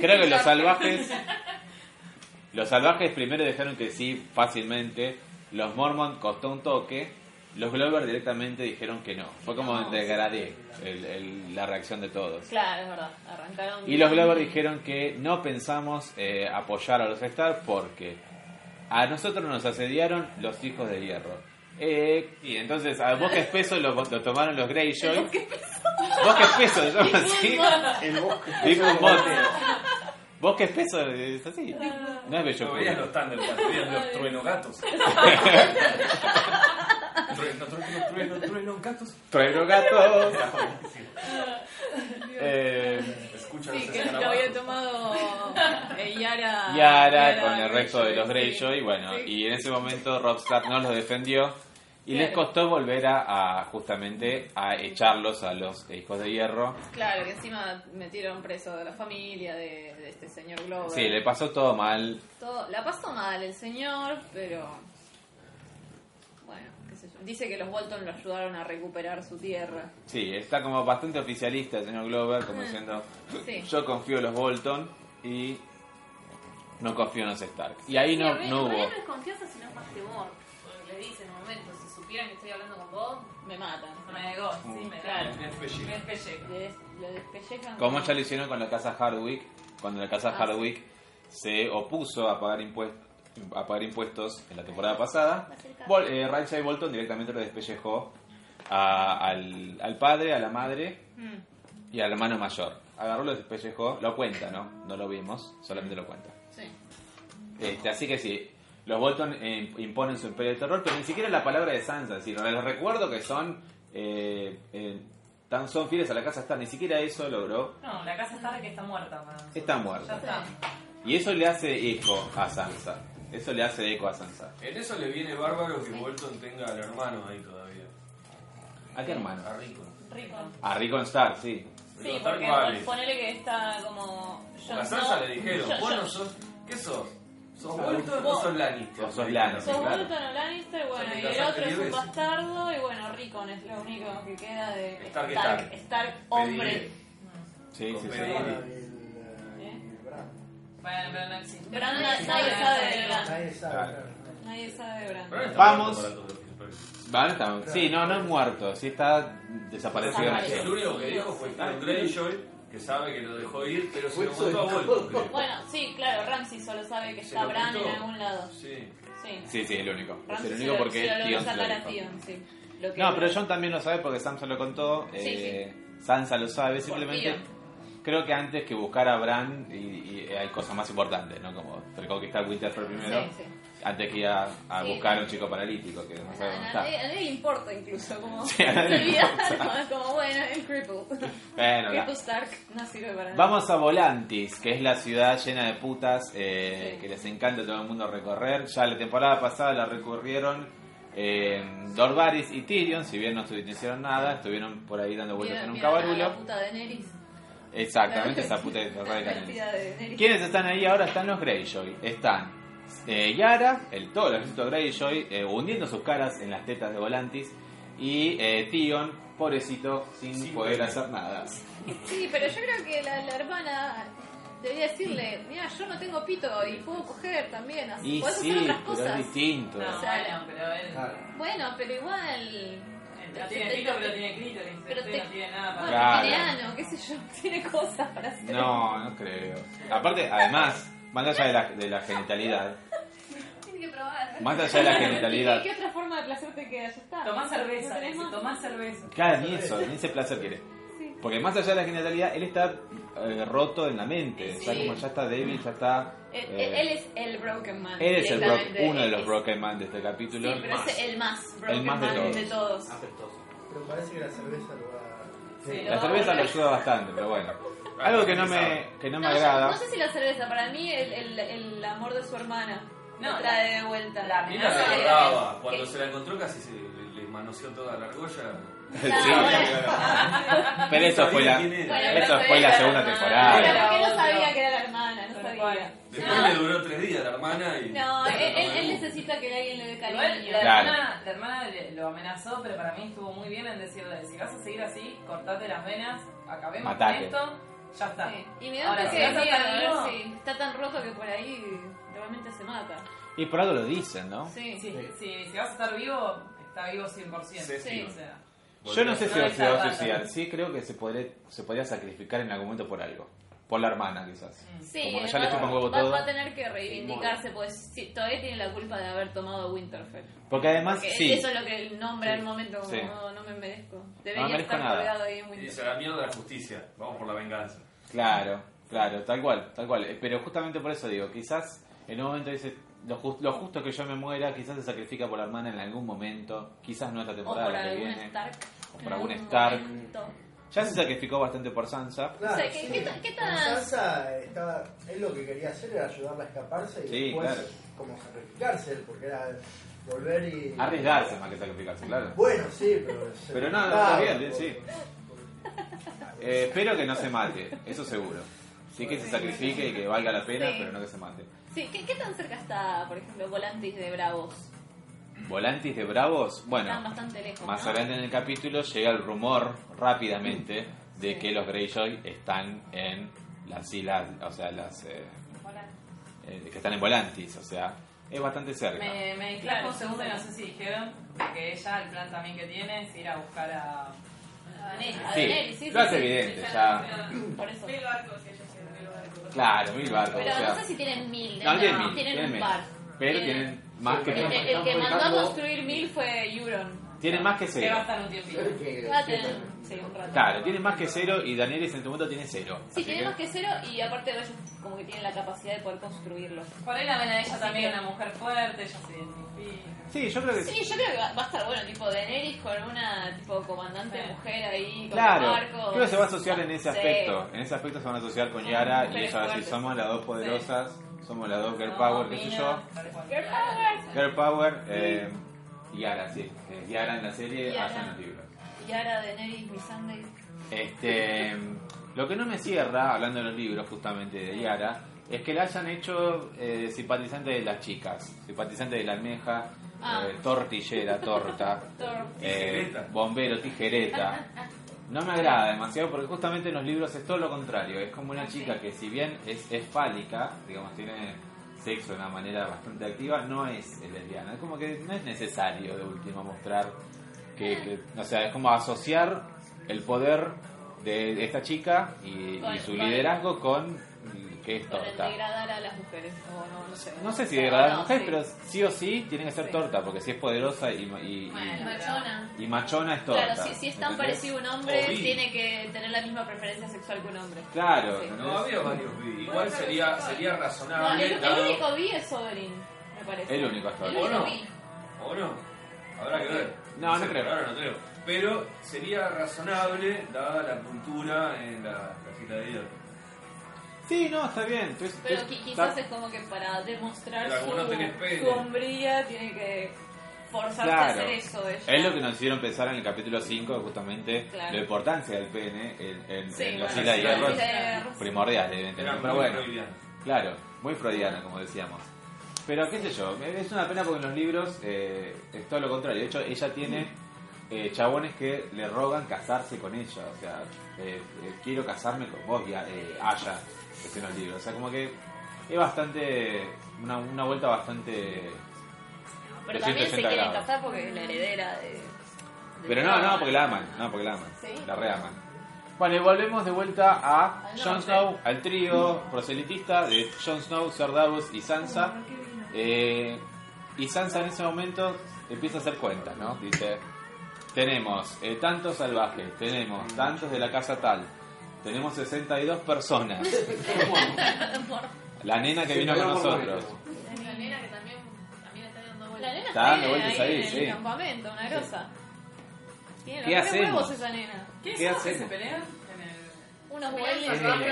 Creo que los salvajes. Los salvajes primero dejaron que sí fácilmente. Los Mormon costó un toque. Los Glover directamente dijeron que no. Fue como No. degradé el- el- la reacción de todos. Claro, es verdad. Arrancaron. Y los Glover dijeron que no pensamos eh, apoyar a los Stark porque a nosotros nos asediaron los hijos de hierro. Eh, y entonces al bosque espeso lo, lo tomaron los Greyjoy. Bosque espeso, se llama así. El bosque. Big Moth. Bosque espeso es así. No es bello. No veías los Thundercats, veías los truenogatos. trueno, trueno, trueno, trueno, gatos. Trueno gato. Eh, Sí, los que lo había tomado eh, Yara. Yara con el resto de los sí. Greyjoy. Bueno, Sí. y en ese momento Robb Stark no los defendió. Y les costó volver a, a, justamente a echarlos a los hijos de hierro. Claro, que encima metieron preso de la familia de, de este señor Glover. Sí, le pasó todo mal. Todo, la pasó mal el señor, pero. Bueno, qué sé yo. Dice que los Bolton lo ayudaron a recuperar su tierra. Sí, está como bastante oficialista el señor Glover, como diciendo, Sí. yo confío en los Bolton y no confío en los Stark. Y ahí no, Sí, no realidad hubo... no es confianza, sino más temor. Le dice en un momento, si supieran que estoy hablando con vos, Me matan. Me negó, sí, me Claro. da. Es pellejo. Me despellejan. Como ya lo hicieron con la casa Hardwick, cuando la casa Ah, Hardwick se opuso a pagar impuestos a pagar impuestos en la temporada pasada, Vol eh, Ramsay Bolton directamente lo despellejó a- al, al padre, a la madre Mm, y al hermano mayor. Agarró, lo despellejó, lo cuenta, ¿no? No lo vimos, solamente lo cuenta. sí. Este, así que sí, los Bolton eh, imponen su imperio de terror, pero ni siquiera la palabra de Sansa. Es decir, les recuerdo que son eh, eh, tan son fieles a la casa Stark, ni siquiera eso logró. No, la casa está que está muerta. nosotros. Está muerta. Ya está. Y eso le hace eco a Sansa. Eso le hace eco a Sansa. En eso le viene bárbaro que Bolton tenga al hermano ahí todavía. ¿A qué hermano? A Rico. Rico. A Rickon Stark, sí. Sí, Rico porque Stark vale. ponele que está como. A Sansa Snow- le dijeron, Jon- vos no sos... ¿Qué sos? ¿Sos Bolton o sos Lannister? O sos Lannister. Sos claro. Bolton o Lannister, bueno, y el otro es un veces. bastardo, y bueno, Rickon es lo único que queda de Stark, Stark, Stark. Hombre. Sí, sí, sí. Bueno, pero no existe. No nadie sabe de Bran. Nadie sabe. Nadie de Bran. Pero está Vamos. está- Sí, no, no es muerto, sí está desaparecido. El único que dijo fue Greyjoy, que sabe que lo dejó ir, pero se lo Fue montó a. Bolton. Bueno, sí, claro, Ramsey solo sabe que Se está Bran contó. en algún lado. Sí. Sí. Sí, sí, el único. Es el se único porque se lo logró Tion se lo sacar a dijo. Tion, sí. Lo que- No, pero John también lo sabe porque Sansa lo contó. Sí, eh, Sansa lo sabe, simplemente. Creo que antes que buscar a Bran y, y hay cosas más importantes, ¿no? Como reconquistar Winterfell primero, Sí, sí. antes que ir a, buscar a un chico paralítico que no sabe dónde está. a nadie le importa incluso, como Sí, a nadie se olvidaron, como bueno, el cripple. Bueno, Cripple Stark no sirve para nada. Vamos a Volantis, que es la ciudad llena de putas eh, que les encanta a todo el mundo recorrer. Ya la temporada pasada la recorrieron eh, Dorvaris y Tyrion, si bien no hicieron nada, estuvieron por ahí dando vueltas en un a La cabarulo. puta de Neris. Exactamente, esa puta de. ¿Quiénes están ahí ahora? Están los Greyjoy. Están eh, Yara, el todo el ejército Greyjoy, eh, hundiendo sus caras en las tetas de Volantis. Y eh, Tion, pobrecito, sin, poder hacer nada. Sí, pero yo creo que la, la hermana debería decirle, mira, yo no tengo pito y puedo coger también, así, Y sí, hacer otras pero es cosas. distinto. No, O sea, bueno, pero él. Claro. Bueno, pero igual... No tiene pito, pero tiene clítoris. Pero te- no tiene nada para Claro. qué sé yo, tiene cosas para hacer. No, no creo. Aparte, además, más allá de la, de la genitalidad, Tiene que probar. más allá de la ¿Qué, genitalidad, qué otra forma de placer te queda? Ya está. Tomás cerveza, tomás cerveza. claro, ni eso, ni ese placer quiere. Sí. Porque más allá de la genitalidad, él está eh, roto en la mente. O sea, Sí. como ya está débil, ya está. Él, eh, él es el broken man. él es el bro- uno de los Es- broken man de este Sí, capítulo. pero es el más broken más de man todos. de todos. Apestoso. Pero parece que la cerveza lo va Sí, La cerveza lo ayuda bastante, pero bueno. Algo que no me, que no me No, yo- agrada. no sé si la cerveza, para mí el, el, el amor de su hermana No, trae de vuelta. la de- acordaba. Cuando que- se la encontró casi se le, le manoseó toda la argolla. Sí, bueno. pero eso fue la, eso fue la segunda temporada. Pero porque no sabía que era la hermana, no sabía. Después No. le duró tres días la hermana y. No, él, él- él necesita que alguien le dé cariño. la, Claro. hermana, la hermana le- lo amenazó, pero para mí estuvo muy bien en decirle, si vas a seguir así, cortate las venas, acabemos Matate. con esto, ya está. Sí. Y me Ahora, da si que si está tan roto que por ahí realmente se mata. Y por algo lo dicen, ¿no? Sí. Sí, sí, si vas a estar vivo, está vivo 100%. Sí, sí. O sea, Yo no sé si se va a suicidar. Sí, creo que se podría, se podría sacrificar en algún momento por algo. Por la hermana, quizás. Sí, Como ya le va, chupan huevo va- todo. va a tener que reivindicarse, pues sí, todavía tiene la culpa de haber tomado Winterfell. Porque además, Porque sí. eso es lo que él nombra en momento como Sí. no, no me merezco. Debería merezco estar nada. colgado ahí en Y Winterfell. dice la mierda de la justicia. Vamos por la venganza. Claro, claro, tal cual, tal cual. Eh, Pero justamente por eso digo, quizás en un momento dice, lo, jus- lo justo que yo me muera, quizás se sacrifica por la hermana en algún momento, quizás no esta O temporada, por la que algún viene. Stark. O por algún Stark. momento. Ya se sacrificó bastante por Sansa. Claro, O sea, ¿qué- sí. qué ta- qué Con tan- Sansa estaba, él lo que quería hacer era ayudarla a escaparse y Sí, después claro. como sacrificarse, porque era volver y... Arriesgarse más que sacrificarse, claro. Bueno, sí, pero... Pero no, no, está bien, sí. Eh, espero que no se mate, eso seguro. Sí que se sacrifique y que valga la pena, Sí. pero no que se mate. Sí, ¿qué, qué tan cerca está, por ejemplo, Volantis de Bravos? Volantis de Bravos, bueno, Están bastante lejos. Más ¿no? adelante en el capítulo llega el rumor rápidamente de Sí. que los Greyjoy están en las islas, o sea, las eh, eh, que están en Volantis, o sea, es bastante cerca. me, me distrajo un segundo y no sé si dijeron que ella, el plan también que tiene es ir a buscar a... A a Sí, sí, lo sí, hace sí. evidente, ya. Por eso. Mil barcos, ellos tienen mil barcos. Claro, mil barcos, Pero o sea, no sé si tienen mil. no, ¿eh? tienen No, mil, tienen tienen un par. pero tienen más que El, el- que mandó a construir mil fue Euron. Tienen más que Que va a cero. estar un tiempito. Va a tener, sí, un rato. Claro, tienen más que cero y Daenerys en este momento tiene cero. Sí, tiene que- más que cero y aparte ellos como que tienen la capacidad de poder construirlo. Por ahí la ven a ella Así también que- una mujer fuerte, ella se identifica. Sí, yo creo que Sí, yo creo que va, va a estar bueno, tipo Daenerys con una tipo comandante Sí. mujer ahí con Claro, barcos. creo que se va a asociar en ese Sí. aspecto. En ese aspecto se van a asociar con Yara y ella va a decir, somos las dos poderosas somos las dos Girl Power, qué sé yo. Girl Power, eh, Yara, sí. eh, Yara en la serie, Yara. Aya en los libros. Yara, Daenerys, Missandei. Este, lo que no me cierra, hablando de los libros justamente de Yara, es que la hayan hecho eh, simpatizante de las chicas, simpatizante de la almeja, Ah. eh, tortillera, torta, eh, bombero, tijereta. No me agrada demasiado porque justamente en los libros es todo lo contrario. Es como una chica que si bien es, es fálica, digamos, tiene sexo de una manera bastante activa, no es lesbiana. Es como que no es necesario de último mostrar que, que- o sea, es como asociar el poder de, de esta chica y, Con- y su con- liderazgo con que es Con el torta. degradar a las mujeres. O no, no sé. No sé si O sea, degradar a no, las mujeres, sí. pero sí o sí tiene que ser Sí. torta, porque si es poderosa y, y- y- Y machona. y machona es torta. Claro, si, si es tan ¿entendés? parecido a un hombre, tiene que tener la misma preferencia sexual que un hombre. Claro. No, había varios bi. Igual sería, sería No, razonable. el, el dado- único bi es Sovereign, me parece. El único hasta El ahora. ¿O no? ¿O no? Habrá que ver. No, no sé, creo. Ahora no creo. Pero sería razonable dada la cultura en la, la fila de hierro. Sí, no, está bien. Entonces, Pero quizás está- es como que para demostrar algunos su, su hombría tiene que forzarse a hacer eso. ella. Es lo que nos hicieron pensar en el capítulo 5, justamente, Claro. la importancia del pene en, en, Sí, en bueno, Islas de sí, Hierro. de. Primordial, evidentemente. Pero bueno, claro, muy freudiana, como decíamos. Pero qué sé yo, es una pena porque en los libros eh, es todo lo contrario. De hecho, ella tiene eh, chabones que le rogan casarse con ella. O sea, eh, eh, quiero casarme con vos, ya, eh, Aya, es en los libros. O sea, como que es bastante. Una, una vuelta bastante. Pero también se 180 quieren grados. casar porque es la heredera de. de Pero no, no, porque la aman. No, porque la aman. ¿Sí? La reaman. Bueno, y volvemos de vuelta a Jon. Snow, al trío proselitista de Jon Snow, Ser Davos y Sansa. Eh, y Sansa en ese momento empieza a hacer cuentas, ¿no? Dice, tenemos eh, tantos salvajes, tenemos tantos de la casa tal, tenemos 62 personas. La nena que vino con nosotros. La nena que también, también está dando La vueltas. nena Está está dando ahí, vueltas ahí ahí, en sí. el campamento, una grosa. Tiene ¿Qué hacemos? huevos esa nena. ¿Qué, ¿Qué los que hacemos? se pelean? En el... Unos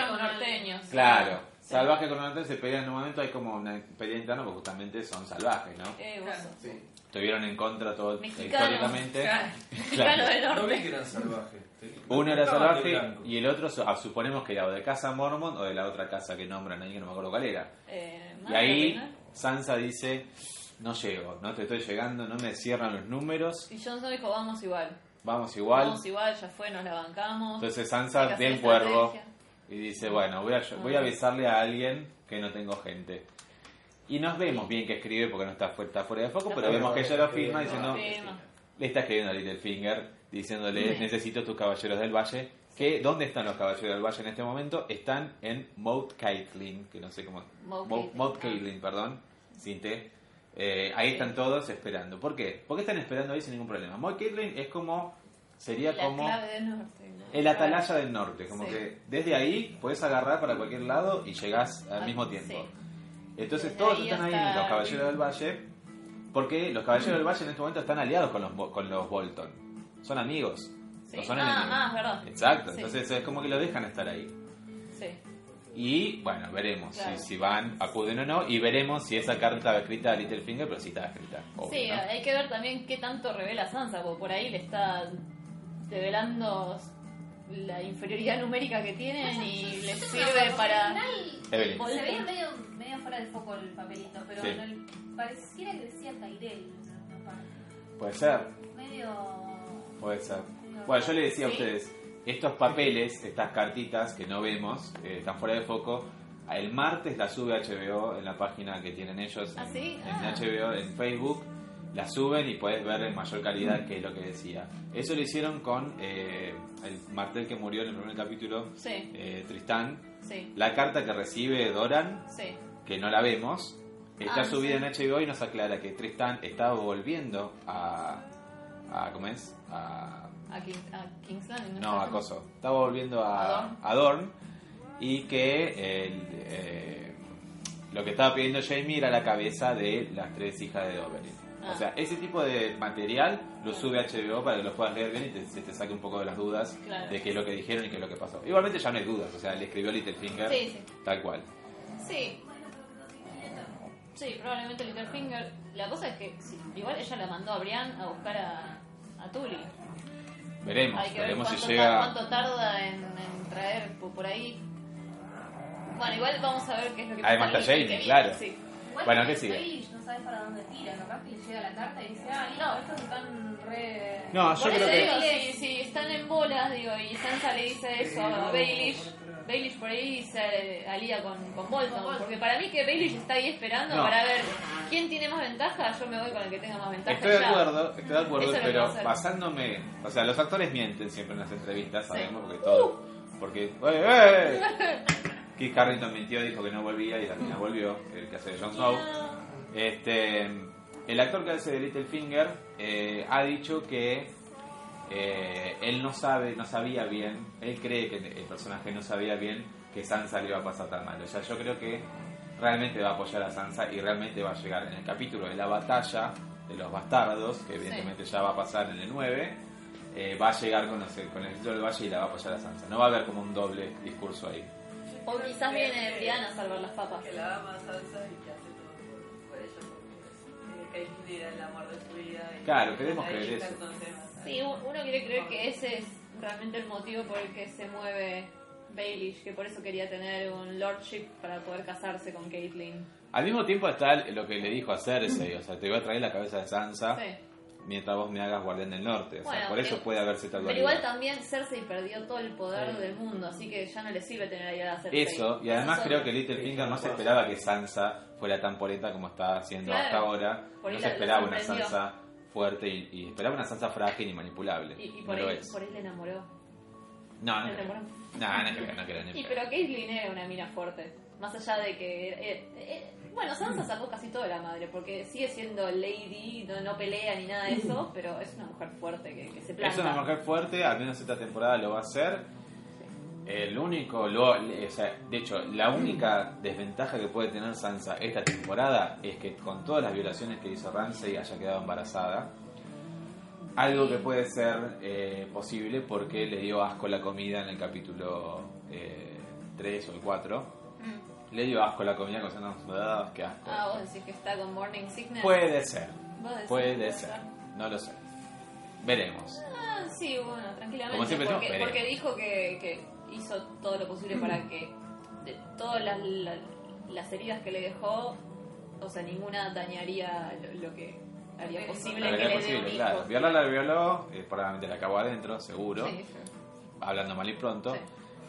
con norteños. Claro, salvaje con norte se pelean en un momento, hay como una pelea interna porque justamente son salvajes, ¿no? Eh, Claro. oso. Sí. Estuvieron en contra todo Mexicanos. históricamente. Claro. Mexicano del No vi norte. que eran salvajes. Uno era salvaje y el otro ah, suponemos que era o de casa Mormon o de la otra casa que nombran ahí que no me acuerdo cuál era. Eh, Y ahí. Sansa dice, no llego, no te estoy llegando, no me cierran los números, Y Jon Snow dijo, vamos igual. vamos igual. Vamos igual, ya fue, nos la bancamos. Entonces Sansa el cuervo estrategia. Y dice, bueno, voy a, voy a avisarle a alguien que no tengo gente. Y nos vemos bien que escribe porque no está, fu- está fuera de foco, pero vemos que ella lo firma No, diciendo, le está escribiendo a Littlefinger diciéndole, necesito tus caballeros del valle. Que, ¿Dónde están los caballeros del valle en este momento? Están en Moat Caitlin, que no sé cómo... Moat Mo- Caitlin. Caitlin, perdón, sin T. Eh, ahí están todos esperando. ¿Por qué? ¿Por qué están esperando ahí sin ningún problema? Moat Caitlin es como... Sería La como... clave del norte. El atalaya del norte, como Sí. que desde ahí puedes agarrar para cualquier lado y llegás al Ah, mismo tiempo. sí. Entonces Desde todos ahí están ahí, los caballeros del valle, porque los caballeros del valle en este momento están aliados con los, con los Bolton. Son amigos, Sí. no son ah, enemigos. ah, verdad. Exacto, entonces es como que lo dejan estar ahí. Sí. Y bueno, veremos Claro. si, si van, acuden o no, y veremos si esa carta estaba escrita a Littlefinger, pero sí estaba escrita. obvio, Sí, ¿no? hay que ver también qué tanto revela Sansa, porque por ahí le está revelando la inferioridad numérica que tienen y les sirve para... Vol- Se veía medio, medio fuera de foco el papelito, pero Sí. en el- pareciera que decía Tyrell en alguna parte. Puede ser, Medio. puede ser. Bueno, yo le decía a ustedes, estos papeles, estas cartitas que no vemos, eh, están fuera de foco. El martes la sube HBO en la página que tienen ellos ¿Ah, en, sí? en Ah. HBO, en Facebook. La suben y puedes ver en mayor calidad qué es lo que decía. Eso lo hicieron con eh, el martel que murió en el primer capítulo, Sí, eh, Tristán. sí, La carta que recibe Doran, sí. que no la vemos, está Ah, subida en HBO y nos aclara que Tristán estaba volviendo a... a ¿Cómo es? A, A, King, a King's Landing. no, a Coso. Estaba volviendo ¿A a, Dorne y que el, eh, lo que estaba pidiendo Jamie era la cabeza de las tres hijas de Doberry. Ah. O sea, ese tipo de material lo sube a HBO para que lo puedas leer bien y te, se te saque un poco de las dudas Claro. de qué es lo que dijeron y qué es lo que pasó. Igualmente ya no hay dudas, o sea, le escribió Littlefinger Sí, sí. tal cual. Sí. Sí, probablemente Littlefinger. La cosa es que sí, igual ella la mandó a Brian a buscar a, a Tully. Veremos, Hay que ver veremos si llega. cuánto tarda en, en traer por, ahí. Bueno, igual vamos a ver qué es lo que Además pasa está el- el Jamie, claro. sí. Bueno, ¿qué sigue? No para dónde tira, capaz que le llega la carta y dice, ah, listo, estos están re... No, yo Por creo eso que. digo, si, si están en bolas, digo, y Sansa le dice eso a Baelish, Baelish por ahí se alía con, con Bolton. Porque para mí que Baelish está ahí esperando No. para ver quién tiene más ventaja, yo me voy con el que tenga más ventaja. Estoy de ya. acuerdo, estoy de acuerdo, Eso pero basándome, o sea, los actores mienten siempre en las entrevistas, Sí. Sabemos, porque todo, porque, ¡eh, eh! Keith Harrington mintió, dijo que no volvía y la mina volvió, el que hace de Jon Snow. Este, el actor que hace de Littlefinger eh, ha dicho que eh, él no sabe, no sabía bien, él cree que el personaje no sabía bien que Sansa le iba a pasar tan mal. O sea, yo creo que realmente va a apoyar a Sansa y realmente va a llegar en el capítulo de la batalla de los bastardos, que evidentemente ya va a pasar en el 9. eh, va a llegar con, los- con el título del Valle y la va a apoyar a Sansa. No va a haber como un doble discurso ahí. O quizás viene Brian a salvar las papas. Que la ama a Sansa y de Claro, queremos creer eso. Sí, uno quiere creer que ese es realmente el motivo por el que se mueve Baelish, que por eso quería tener un lordship para poder casarse con Caitlyn. Al mismo tiempo está lo que le dijo a Cersei, o sea, te voy a traer la cabeza de Sansa Sí. Mientras vos me hagas guardián del norte. O sea, Bueno, por eso eh, puede haberse tal Pero igual también Cersei perdió todo el poder del mundo, así que ya no le sirve tener ahí a Cersei. Eso, y además creo que Littlefinger no se esperaba que Sansa fuera tan polenta como está haciendo Claro. hasta ahora. No la- se la esperaba una. Sansa fuerte y, y esperaba una Sansa frágil y manipulable. Y, y no por, es. por ahí le enamoró. No, no Le creo. enamoró. No, no creo, no creo ni Y pedo. pero Caitlyn era una mina fuerte. Más allá de que. eh, eh, bueno, Sansa sacó casi todo de la madre, porque sigue siendo lady, no, no pelea ni nada de eso, pero es una mujer fuerte que, que se planta. Es una mujer fuerte, al menos esta temporada lo va a hacer. El único, lo- o sea, de hecho, la única desventaja que puede tener Sansa esta temporada es que con todas las violaciones que hizo Ramsey haya quedado embarazada. Algo que puede ser eh, posible porque le dio asco la comida en el capítulo 3 o el 4. Le dio asco la comida con ah, qué asco. Ah, vos decís que está con Morning Sickness. Puede ser, ¿Vos decís puede ser, no lo sé. Veremos. Ah, sí, bueno, tranquilamente. Como siempre porque, decimos, porque dijo que, que hizo todo lo posible para que de todas las, la- las heridas que le dejó, o sea, ninguna dañaría lo, lo que haría posible La que le dé posible, claro. Viola la violó, eh, probablemente la acabó adentro, seguro. Sí, sí. hablando mal y pronto. Sí.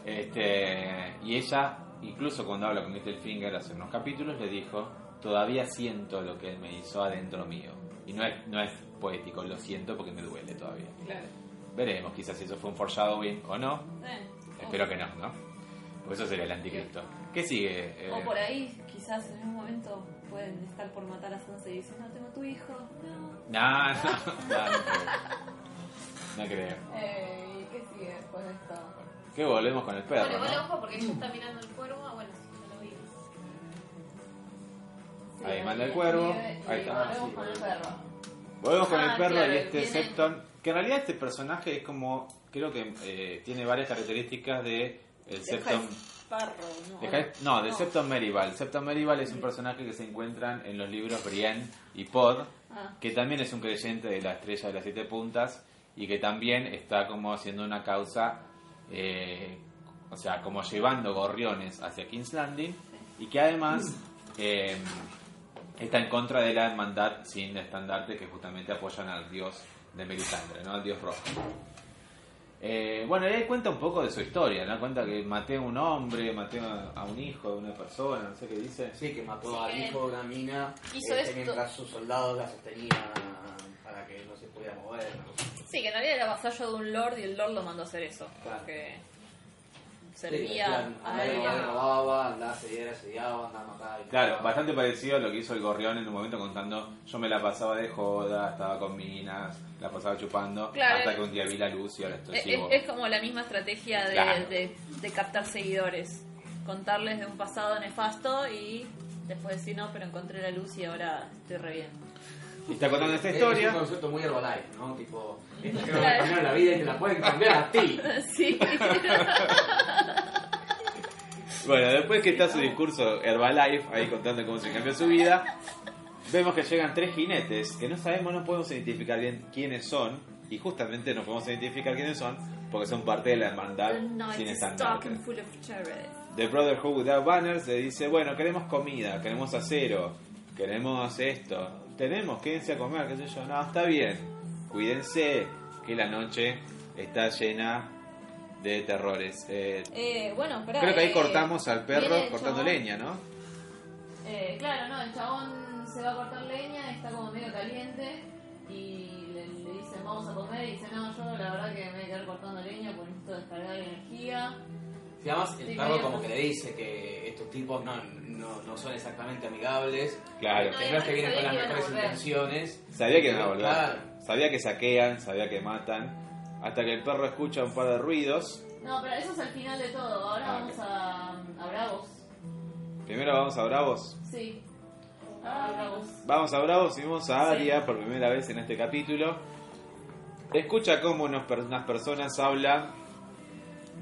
Este, y ella, incluso cuando habla con Littlefinger hace unos capítulos, le dijo, todavía siento lo que él me hizo adentro mío. Y no es, no es poético, lo siento porque me duele todavía. Claro. Veremos, quizás si eso fue un foreshadowing o no. Eh, Espero que no, ¿no? Porque eso sería el anticristo. ¿Qué sigue? Eh, O por ahí, quizás en un momento pueden estar por matar a Sansa y dicen, no, tengo tu hijo. No. No, no, no, no creo. No creo. Eh, ¿Y qué sigue después de esto? Que volvemos con el perro, Bueno, igual ¿no? ojo porque ella está mirando el cuervo. Ah, bueno, ya lo vi. Sí, Ahí manda el cuervo. y- Ahí y está. volvemos con el perro. Volvemos con Ah, el perro claro, y este viene- Septon, que en realidad este personaje es como, creo que eh, tiene varias características de el Septon... ¿no? de High- no, del Septon Meribal. Septon Meribal es un personaje que se encuentran en los libros Brienne y Pod, Ah, que también es un creyente de la estrella de las siete puntas y que también está como haciendo una causa, eh, o sea, como llevando gorriones hacia King's Landing y que además eh, está en contra de la hermandad sin estandarte que justamente apoyan al dios de Melisandre, ¿no? al dios rojo. Eh, bueno, y ahí cuenta un poco de su historia, ¿no? Cuenta que maté a un hombre, maté a un hijo de una persona, no sé qué dice. Sí, que mató Sí, al hijo de una mina hizo este, esto. mientras sus soldados la sostenían para que no se pudiera mover. Sí, que en realidad era vasallo de un lord y el lord lo mandó a hacer eso. Claro. Porque Sí, servía decían, a él. robaba, andaba, asediaba, asediaba, andaba, mataba. y Claro, mataba. bastante parecido a lo que hizo el Gorrión en un momento contando, yo me la pasaba de joda, estaba con minas, la pasaba chupando, Claro, hasta es- que un día vi la luz y ahora estoy Es, ciego. es como la misma estrategia de, Claro. de- de captar seguidores. Contarles de un pasado nefasto y después decir no, pero encontré la luz y ahora estoy re bien. Y está contando esta Es- historia. Es un concepto muy Herbalife, ¿no? Tipo, estas que Claro. cambiar la vida y te la pueden cambiar a ti. Sí. Bueno, después que está su discurso Herbalife, ahí contando cómo se cambió su vida, vemos que llegan tres jinetes que no sabemos, no podemos identificar bien quiénes son, y justamente no podemos identificar quiénes son porque son parte de la hermandad sin terror. The Brotherhood Without Banners le dice, bueno, queremos comida, queremos acero, queremos esto, tenemos, quédense a comer, qué sé yo, no, está bien, cuídense, que la noche está llena de terrores. Eh, Eh, bueno, esperá, creo que ahí eh, cortamos al perro cortando chabón. leña, ¿no? Eh, claro, no, el chabón se va a cortar leña, está como medio caliente y le, le dicen vamos a comer y dice no, yo la verdad que me voy a quedar cortando leña porque necesito descargar energía. Y además el Sí, perro como que le dice que estos tipos no, no, no son exactamente amigables. Claro. Que no es que vienen con las mejores intenciones. Sabía que iban a volver. Claro. Sabía que saquean, sabía que matan. Hasta que el perro escucha un par de ruidos. No, pero eso es al final de todo, ahora Ah, vamos a, a Bravos. Primero vamos a Bravos. Sí. A Bravos. Vamos a Bravos y vemos a Aria por primera vez en este capítulo. Escucha cómo unos unas personas hablan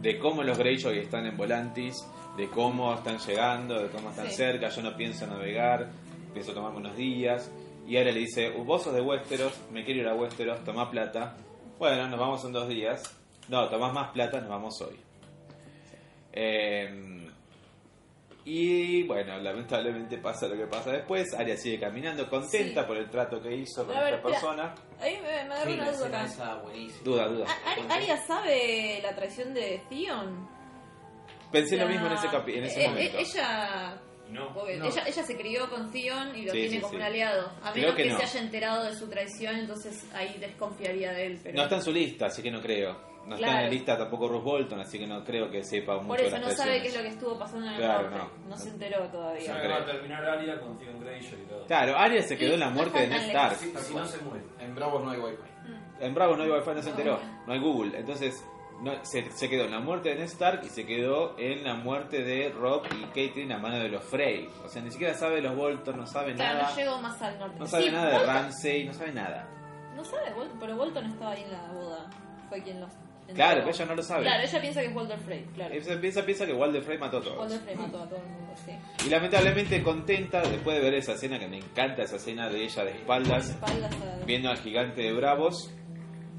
de cómo los Greyjoy están en Volantis, de cómo están llegando, de cómo están Sí. cerca. Yo no pienso navegar, pienso tomarme unos días. Y Aria le dice: Vos sos de Westeros, me quiero ir a Westeros, tomá plata. Bueno, nos vamos en dos días. No, tomás más plata, nos vamos hoy. Eh, y bueno, lamentablemente pasa lo que pasa después. Aria sigue caminando, contenta Sí. por el trato que hizo con Pero a ver, esta espera. persona. Ahí me, me da Sí, una duda escena acá. esa buenísima. Duda, duda. ¿A- Ari- ¿Aria sabe la traición de Theon? Pensé lo mismo en ese, capi- en ese eh, momento. eh, ella, No. porque No. ella, ella se crió con Theon y lo Sí, tiene sí, como sí. un aliado. A Creo menos que que, no. se haya enterado de su traición, entonces ahí desconfiaría de él. Pero... No está en su lista, así que no creo. No está en Claro. la lista tampoco Ruth Bolton, así que no creo que sepa mucho Por de eso las no sabe qué es lo que estuvo pasando en el Claro, norte. no. No. se enteró todavía. Que va a terminar Aria con Theon Greyjoy y todo. Claro, Arya se quedó en la muerte de Ned Stark. Así, Así no se muere. En Bravos no hay wifi. En Bravo no hay wifi, no se enteró. No hay Google. Entonces, no, se, se quedó en la muerte de Ned Stark y se quedó en la muerte de Rob y Caitlyn a mano de los Frey. O sea, ni siquiera sabe de los Bolton, no sabe Claro, nada. no llegó más al norte. No sabe Sí, nada de Bolton- Ramsey, no sabe nada. No sabe, Bolton, pero Bolton estaba ahí en la boda. Fue quien los. Claro, pero ella no lo sabe. Claro, ella piensa que es Walter Frey, claro. Ella piensa, piensa que Walder Frey mató a todos. Walter Frey mató a todo el mundo, sí. Y lamentablemente contenta, después de ver esa escena, que me encanta esa escena de ella de espaldas, Espaldas a- viendo al gigante de Bravos,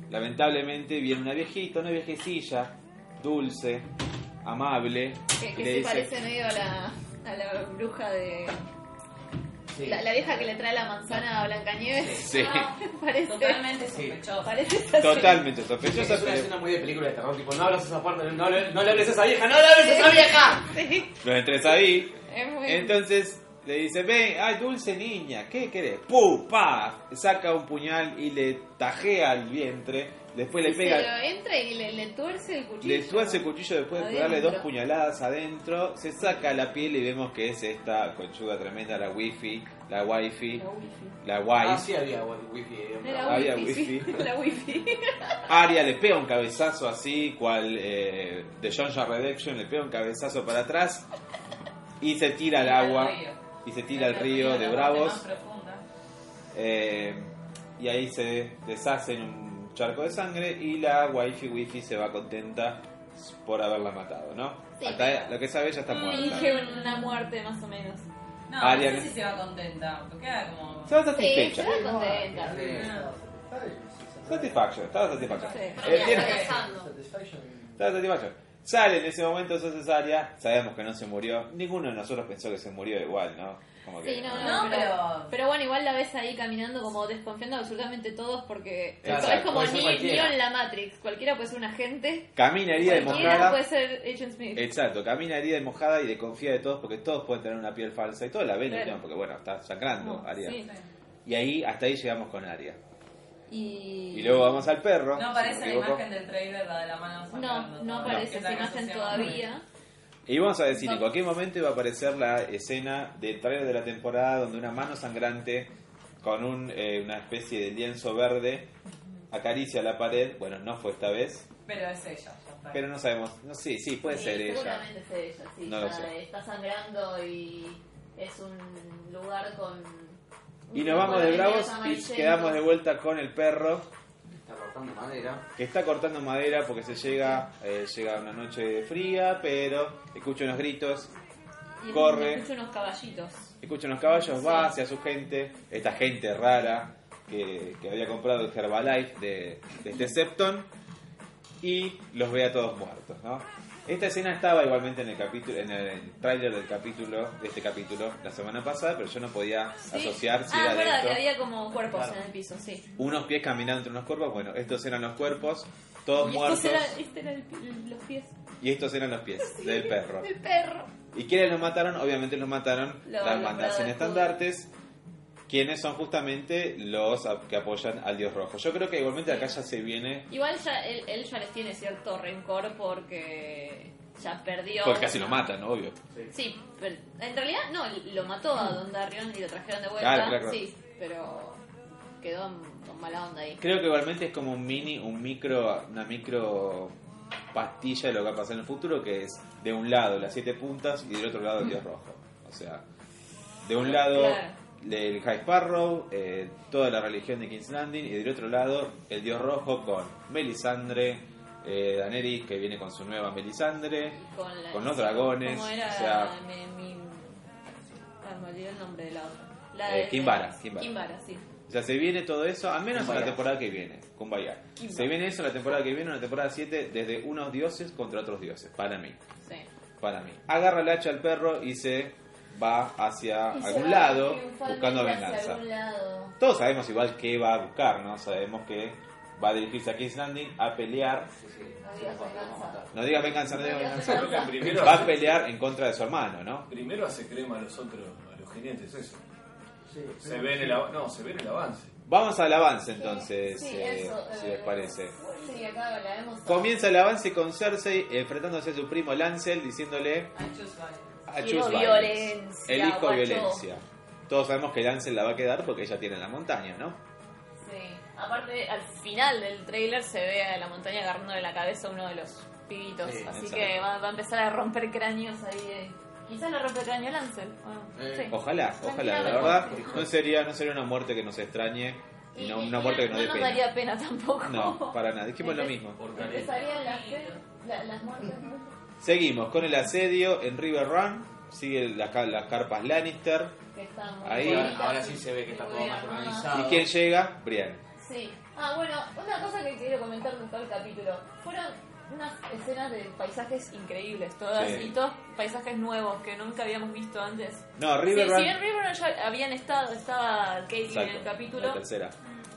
lamentablemente viene una viejita, una viejecilla, dulce, amable, Que, y que le se dice, parece medio a la, a la bruja de. Sí. La, la vieja que le trae la manzana a Blancanieves. Sí. parece. Totalmente. Parece esa totalmente Es sospechosa, una pero escena muy de película de terror, tipo, no hablas esa parte, no, le- no le hables a esa vieja, no le hables a esa vieja. Sí, lo entres ahí. es muy. Entonces le dice, ven, ay, dulce niña, ¿qué querés? ¡Pum! ¡Pa! Saca un puñal y le tajea el vientre, después le se pega... lo entra y le, le tuerce el cuchillo. Le tuerce el cuchillo después de darle Adentro. dos puñaladas adentro, se saca la piel y vemos que es esta conchuda tremenda, la wifi, la wifi, La wifi. la Ah, wifi. sí había wifi. la Había wifi. sí, wifi. La wifi. Aria le pega un cabezazo así, cual eh, de John Redemption, le pega un cabezazo para atrás y se tira al agua y se tira al río de Bravos. eh, y ahí se deshace en un charco de sangre y la wifi wifi se va contenta por haberla matado, ¿no? Sí, Hasta pero- lo que sabe ella está muerta. Finge una muerte más o menos. No, Aria- no sé si se va contenta, porque queda como... Se va Sí, satisfecha. se va contenta. Satisfaction, estaba satisfaction. Sí. Eh, tiene- estaba satisfaction. Sale en ese momento esa cesárea, sabemos que no se murió. Ninguno de nosotros pensó que se murió igual, ¿no? Como que, Sí, no, No, no, pero, pero- pero bueno, igual la ves ahí caminando como desconfiando de absolutamente todos porque Claro, es como ni, en la Matrix. Cualquiera puede ser un agente, Camina herida cualquiera mojada. puede ser Agent Smith. Exacto, camina herida y mojada y desconfía de todos porque todos pueden tener una piel falsa y todos la ven, Claro. ¿no? porque bueno, está sangrando No, Aria. sí. Y ahí, hasta ahí llegamos con Aria. Y... Y luego vamos al perro. No aparece la imagen del trailer, la de la mano No, sangrando. no todavía, aparece esa imagen todavía. Y vamos a decir, en cualquier momento va a aparecer la escena del trailer de la temporada donde una mano sangrante con un, eh, una especie de lienzo verde acaricia la pared. Bueno, no fue esta vez, Pero es ella, ya está. pero no sabemos. No sé, sí, puede Sí, ser ella. Seguramente es ella, sí. No lo ya sé. Está sangrando y es un lugar con... Y nos vamos de bravos y quedamos de vuelta con el perro. Está cortando madera. que está cortando madera porque se llega, eh, llega una noche fría, pero escucha unos gritos, Y Corre. escucho unos caballitos. escucha unos caballos, Sí. va hacia su gente, esta gente rara que, que había comprado el Herbalife de, de este Septon y los ve a todos muertos, ¿no? Esta escena estaba igualmente en el capítulo, en el tráiler del capítulo, de este capítulo, la semana pasada, pero yo no podía ¿Sí? asociar si ah, era verdad, que había como cuerpos Claro. en el piso, sí. Unos pies caminando entre unos cuerpos, bueno, estos eran los cuerpos, todos Y muertos, eran, este era el los pies y estos eran los pies del perro. del perro. ¿Y quiénes los mataron? Obviamente los mataron Los- la los hermandad sin Brotherhood. estandartes, quienes son justamente los que apoyan al dios rojo. Yo creo que igualmente acá ya se viene, Igual ya él, él ya les tiene cierto rencor porque ya perdió. porque casi lo matan, obvio. Sí, pero en realidad no, lo mató a Don Darion y lo trajeron de vuelta. Claro, claro, claro. Sí, pero quedó con mala onda ahí. Creo que igualmente es como un mini, un micro, una micro pastilla de lo que va a pasar en el futuro, que es de un lado las siete puntas y del otro lado el dios rojo. O sea, de un lado Claro. El High Sparrow, eh, toda la religión de King's Landing, y del otro lado el dios rojo con Melisandre, eh, Daenerys que viene con su nueva Melisandre, Con, la- con los dragones, ¿Cómo era? o sea- ah, me olvidé el nombre de la otra. La Eh, de- Kimbara, Kimbara. Kimbara, sí. O sea, se viene todo eso, al menos en la temporada que viene, Kumbaya. Kumbaya. Se viene eso en la temporada que viene, en la temporada 7, desde unos dioses contra otros dioses, para mí. sí. Para mí. Agarra el hacha al perro y se va hacia Y algún va lado buscando hacia venganza. algún lado. Todos sabemos igual qué va a buscar, ¿no? Sabemos que va a dirigirse a King's Landing a pelear. Sí, sí. No digas venganza. No diga venganza, Va a pelear en contra de su hermano, ¿no? primero hace crema a los otros, a los jinetes, eso. Sí, Se ve en el, no, se ve en el avance. Vamos al avance entonces, Sí, eh, eso, si eh, les parece. Sí, acá. Comienza el avance con Cersei enfrentándose a su primo Lancel diciéndole I choose violence. violencia, Elijo guacho. violencia. Todos sabemos que Lancel la va a quedar porque ella tiene la montaña, ¿no? Sí. Aparte, al final del trailer se ve a la montaña agarrándole la cabeza a uno de los pibitos. Sí, así exacto. que va, va a empezar a romper cráneos ahí. eh. Quizás le rompe el cráneo Lancel. Bueno, Eh, sí. Ojalá, ojalá. La verdad, no sería, no sería una muerte que nos extrañe y no una muerte que nos dé no nos pena. daría pena tampoco. No, para nada. Dijimos lo mismo. Empezarían las, la- las muertes. Seguimos con el asedio en River Run. Sigue la ca- las carpas Lannister. Que están muy Ahí. Ahora, ahora sí se ve que está todo más organizado. ¿Y quién llega? Brian. Sí. Ah, bueno, una cosa que quiero comentar de todo el capítulo. Fueron unas escenas de paisajes increíbles, todas, Sí. y todos paisajes nuevos que nunca habíamos visto antes. No, Sí, River si Run. bien River ya habían estado, estaba Caitlyn en el capítulo, la tercera.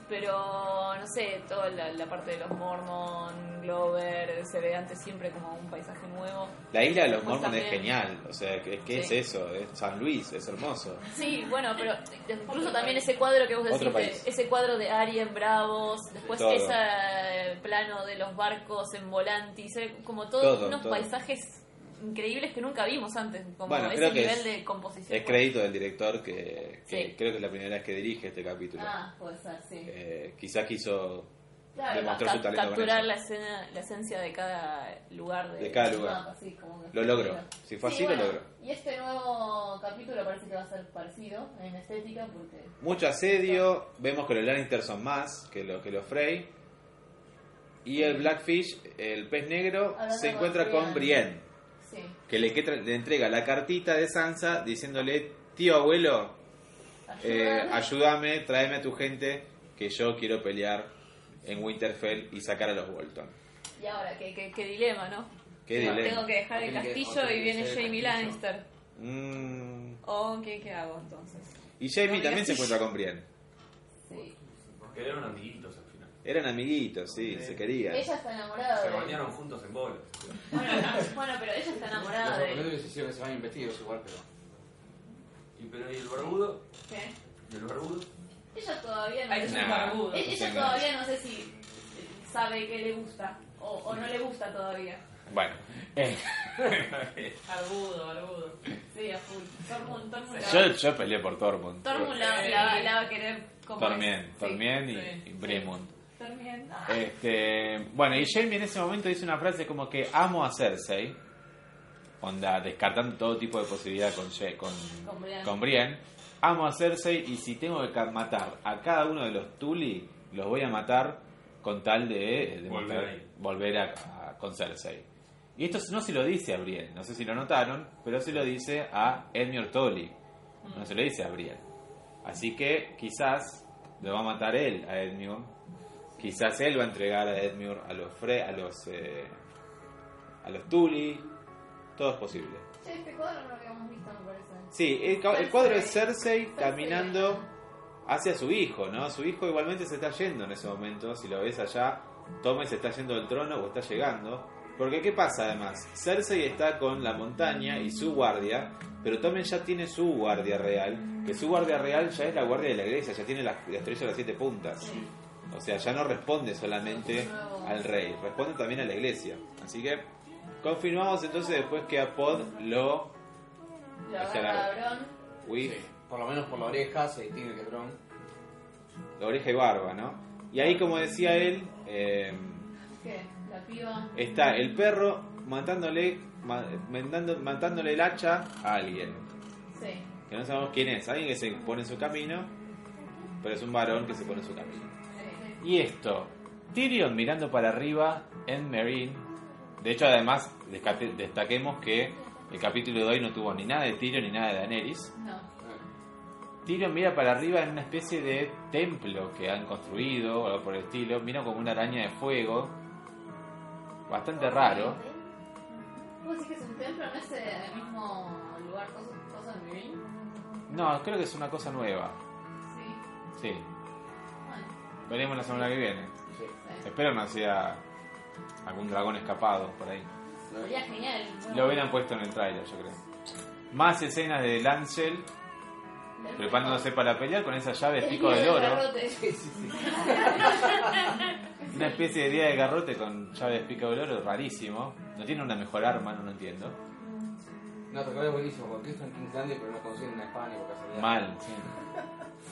Pero no sé, toda la, la parte de los Mormon, Glover, se ve antes siempre como un paisaje nuevo. La isla de los Mormons es genial. O sea, ¿qué, qué Sí. es eso? Es San Luis, es hermoso. Sí, bueno, pero incluso también ese cuadro que vos decís, ese cuadro de Ari en Bravos, después ese plano de los barcos en Volantis, eh, como todos Todo, unos todo. paisajes increíbles que nunca vimos antes, como Bueno, ese creo que nivel es- de composición. Es crédito del director que, que Sí. creo que es la primera vez que dirige este capítulo. Ah, puede ser, sí. Eh, quizás quiso Claro, demostrar ca- su talento con capturar la, escena, la esencia de cada lugar de, De cada lugar. mapa, sí, como Lo logró. Si fue Sí, así, bueno, lo logró. Y este nuevo capítulo parece que va a ser parecido en estética porque Mucho asedio, vemos que los Lannister son más que, lo, que los Frey. Y el Blackfish, el pez negro, Hablando se con encuentra con Brienne, sí. Que le, que le entrega la cartita de Sansa diciéndole, tío abuelo, eh, Ayúdame. tráeme a tu gente, que yo quiero pelear en Winterfell y sacar a los Bolton. Y ahora, qué, qué, qué dilema, ¿no? Qué Tengo- dilema. Tengo que dejar el castillo y viene Jamie. Lannister. Mm. ¿O qué, qué hago entonces? Y Jamie No, también se encuentra con Brienne. Sí. Porque eran amiguitos. Eran amiguitos, sí, se querían. Ella está enamorada Se de bañaron juntos en bolas. Bueno, bueno, pero ella está enamorada Los de se hicieron que se van vestidos igual, pero. ¿Y, pero, ¿y el barbudo? ¿Qué? ¿Y el barbudo? Ella todavía no ser Nah. barbudo. E- Ella todavía no sé si sabe que le gusta o, o no le gusta todavía. Bueno, eh, Barbudo, barbudo. Sí, a full. Tormund, Tormund la, yo, yo peleé por Tormund. Tormund la, la- la va a querer como Tormien, es. Sí. Tormien y, sí. y Bremund. Este, bueno, y Jamie en ese momento dice una frase como que amo a Cersei, onda, descartando todo tipo de posibilidad con, Ja- con, Con Brienne. con Brienne. Amo a Cersei y si tengo que matar a cada uno de los Tully, los voy a matar con tal de volver a, a- con Cersei. Y esto no se lo dice a Brienne, no sé si lo notaron, pero se lo dice a Edmure Tully, no se lo dice a Brienne. Así que quizás lo va a matar él a Edmure, quizás él va a entregar a Edmure a los Fre a los eh, a los Tully, todo es posible. Che, este cuadro no lo habíamos visto, me parece. Sí, el, cuadro es Cersei caminando hacia su hijo, ¿no? Su hijo igualmente se está yendo en ese momento, si lo ves allá, Tommen se está yendo del trono o está llegando. Porque ¿qué pasa además? Cersei está con la montaña y su guardia, pero Tommen ya tiene su guardia real, que su guardia real ya es la guardia de la iglesia, ya tiene la, la estrella de las siete puntas. O sea, ya no responde solamente al rey, responde también a la iglesia. Así que confirmamos entonces después que a Pod lo... La-. With Sí, por lo menos por la oreja se distingue que Bron. la oreja y barba, ¿no? Y ahí, como decía él, eh, ¿Qué? La piba. está el perro matándole, ma- mandando- matándole el hacha a alguien, Sí. que no sabemos quién es, alguien que se pone en su camino, pero es un varón que se pone en su camino. Y esto, Tyrion mirando para arriba en Meereen, de hecho además destaquemos que el capítulo de hoy no tuvo ni nada de Tyrion ni nada de Daenerys, No. Tyrion mira para arriba en una especie de templo que han construido o algo por el estilo. Mira como una araña de fuego. Bastante raro. ¿Vos decís que es un templo? ¿No es el mismo lugar, cosa, cosa de? No, creo que es una cosa nueva. Sí. Sí. Veremos la semana que viene. Sí. Espero no sea algún dragón escapado por ahí. Sería genial. Lo hubieran puesto en el trailer, yo creo. Más escenas de Lancel preparándose para pelear con esa llave de pico del oro. Sí, sí, sí. Una especie de día de garrote con llave de pico del oro, rarísimo. No tiene una mejor arma, no lo entiendo. No, te acabé buenísimo, porque esto en Kingslandia, pero no consiguen una espada ni por casualidad. Mal, sí.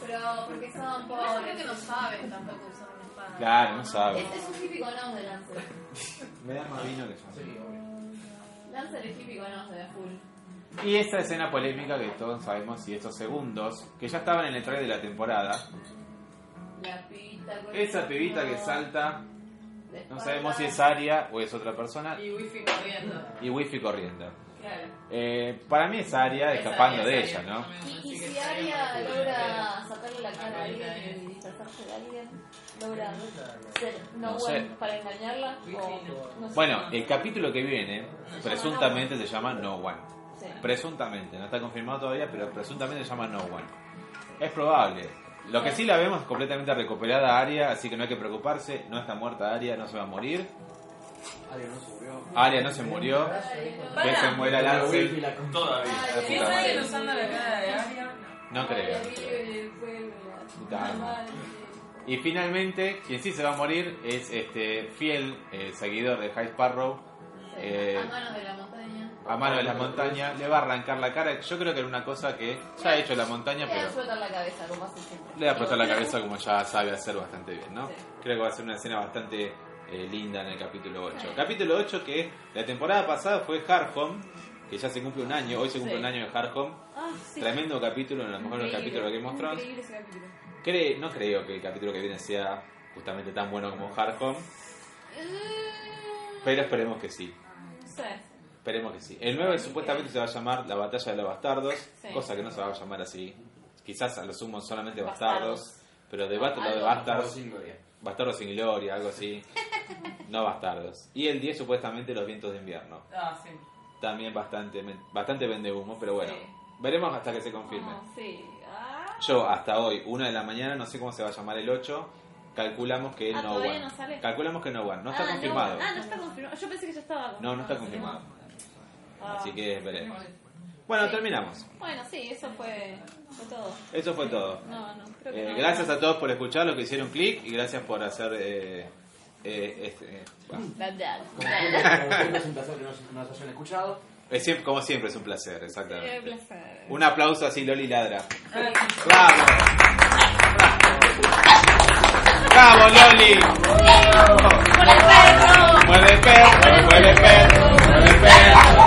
Pero porque son Por eso creo pobres. que no saben tampoco usar una espada. Claro, no sabe. Es, es un típico nos de Lancer. Me da más vino que yo. Sí, obvio. Lancer es típico nos de full. Y esta escena polémica que todos sabemos y estos segundos, que ya estaban en el trailer de la temporada, La pibita esa pibita que salta, no sabemos si es Aria o es otra persona, Y wifi corriendo. y Wifi corriendo. Claro. Eh, para mí es Aria Es escapando de es ella. ¿no? Y, si Aria logra sacarle la cara a alguien y disfrazarse de alguien, logra ser no, No sé. para engañarla o no sé. Bueno, el capítulo que viene presuntamente se llama No One. Sí. Presuntamente, no está confirmado todavía, pero presuntamente se llama No One. Es probable. Lo que sí la vemos completamente recuperada Aria, así que no hay que preocuparse, no está muerta Aria, no se va a morir. No. Aria no se murió, que se muera la con- Todavía. ¿Quién sabe usando la cara de Aria? No creo. Y finalmente, quien sí se va a morir es este fiel eh, seguidor de High Sparrow, eh, a manos de la montaña. a mano de la montaña, le va a arrancar la cara. Yo creo que era una cosa que ya ha hecho la montaña, Le va a pero explotar la cabeza, como hace siempre. le va a explotar la cabeza como ya sabe hacer bastante bien, ¿no? Sí. Creo que va a ser una escena bastante eh, linda en el capítulo 8. Capítulo 8 que la temporada pasada fue Hardhome, que ya se cumple un año, hoy se cumple Sí. un año de Hardhome. Ah, sí. Tremendo capítulo, a lo mejor el Increíble. capítulo de Game of Thrones. Cre- no creo que el capítulo que viene sea justamente tan bueno como Hardhome, pero esperemos que sí. Esperemos que sí. El 9 supuestamente se va a llamar La Batalla de los Bastardos, Sí. cosa que no se va a llamar así. Quizás a lo sumo solamente Bastardos. Bastardos, pero de Battle of the Bastardos sin gloria, algo así. No Bastardos. Y el 10 supuestamente Los Vientos de Invierno. Ah, sí. También bastante, bastante vende humo, pero bueno. Sí. Veremos hasta que se confirme. Ah, sí. Ah. Yo hasta hoy, una de la mañana, no sé cómo se va a llamar el 8. Calculamos que Ah, no one. no sale. Calculamos que no one. No está Ah, confirmado. Ah, no está confirmado. Yo pensé que ya estaba No, no está confirmado. Así que veremos. Bueno, Sí. terminamos. Bueno, sí, eso fue, fue todo. Eso fue todo. No, no, creo que Eh, no. gracias a todos por escuchar, los que hicieron clic y gracias por hacer. Eh, eh, este, bueno. Como siempre, es un placer que nos, nos hayan escuchado. Es siempre- como siempre, es un placer, Qué exactamente. placer. Un aplauso así, Loli ladra. ¡Bravo! ¡Bravo, Loli! ¡Por el perro! ¡Muerde perro! ¡Muerde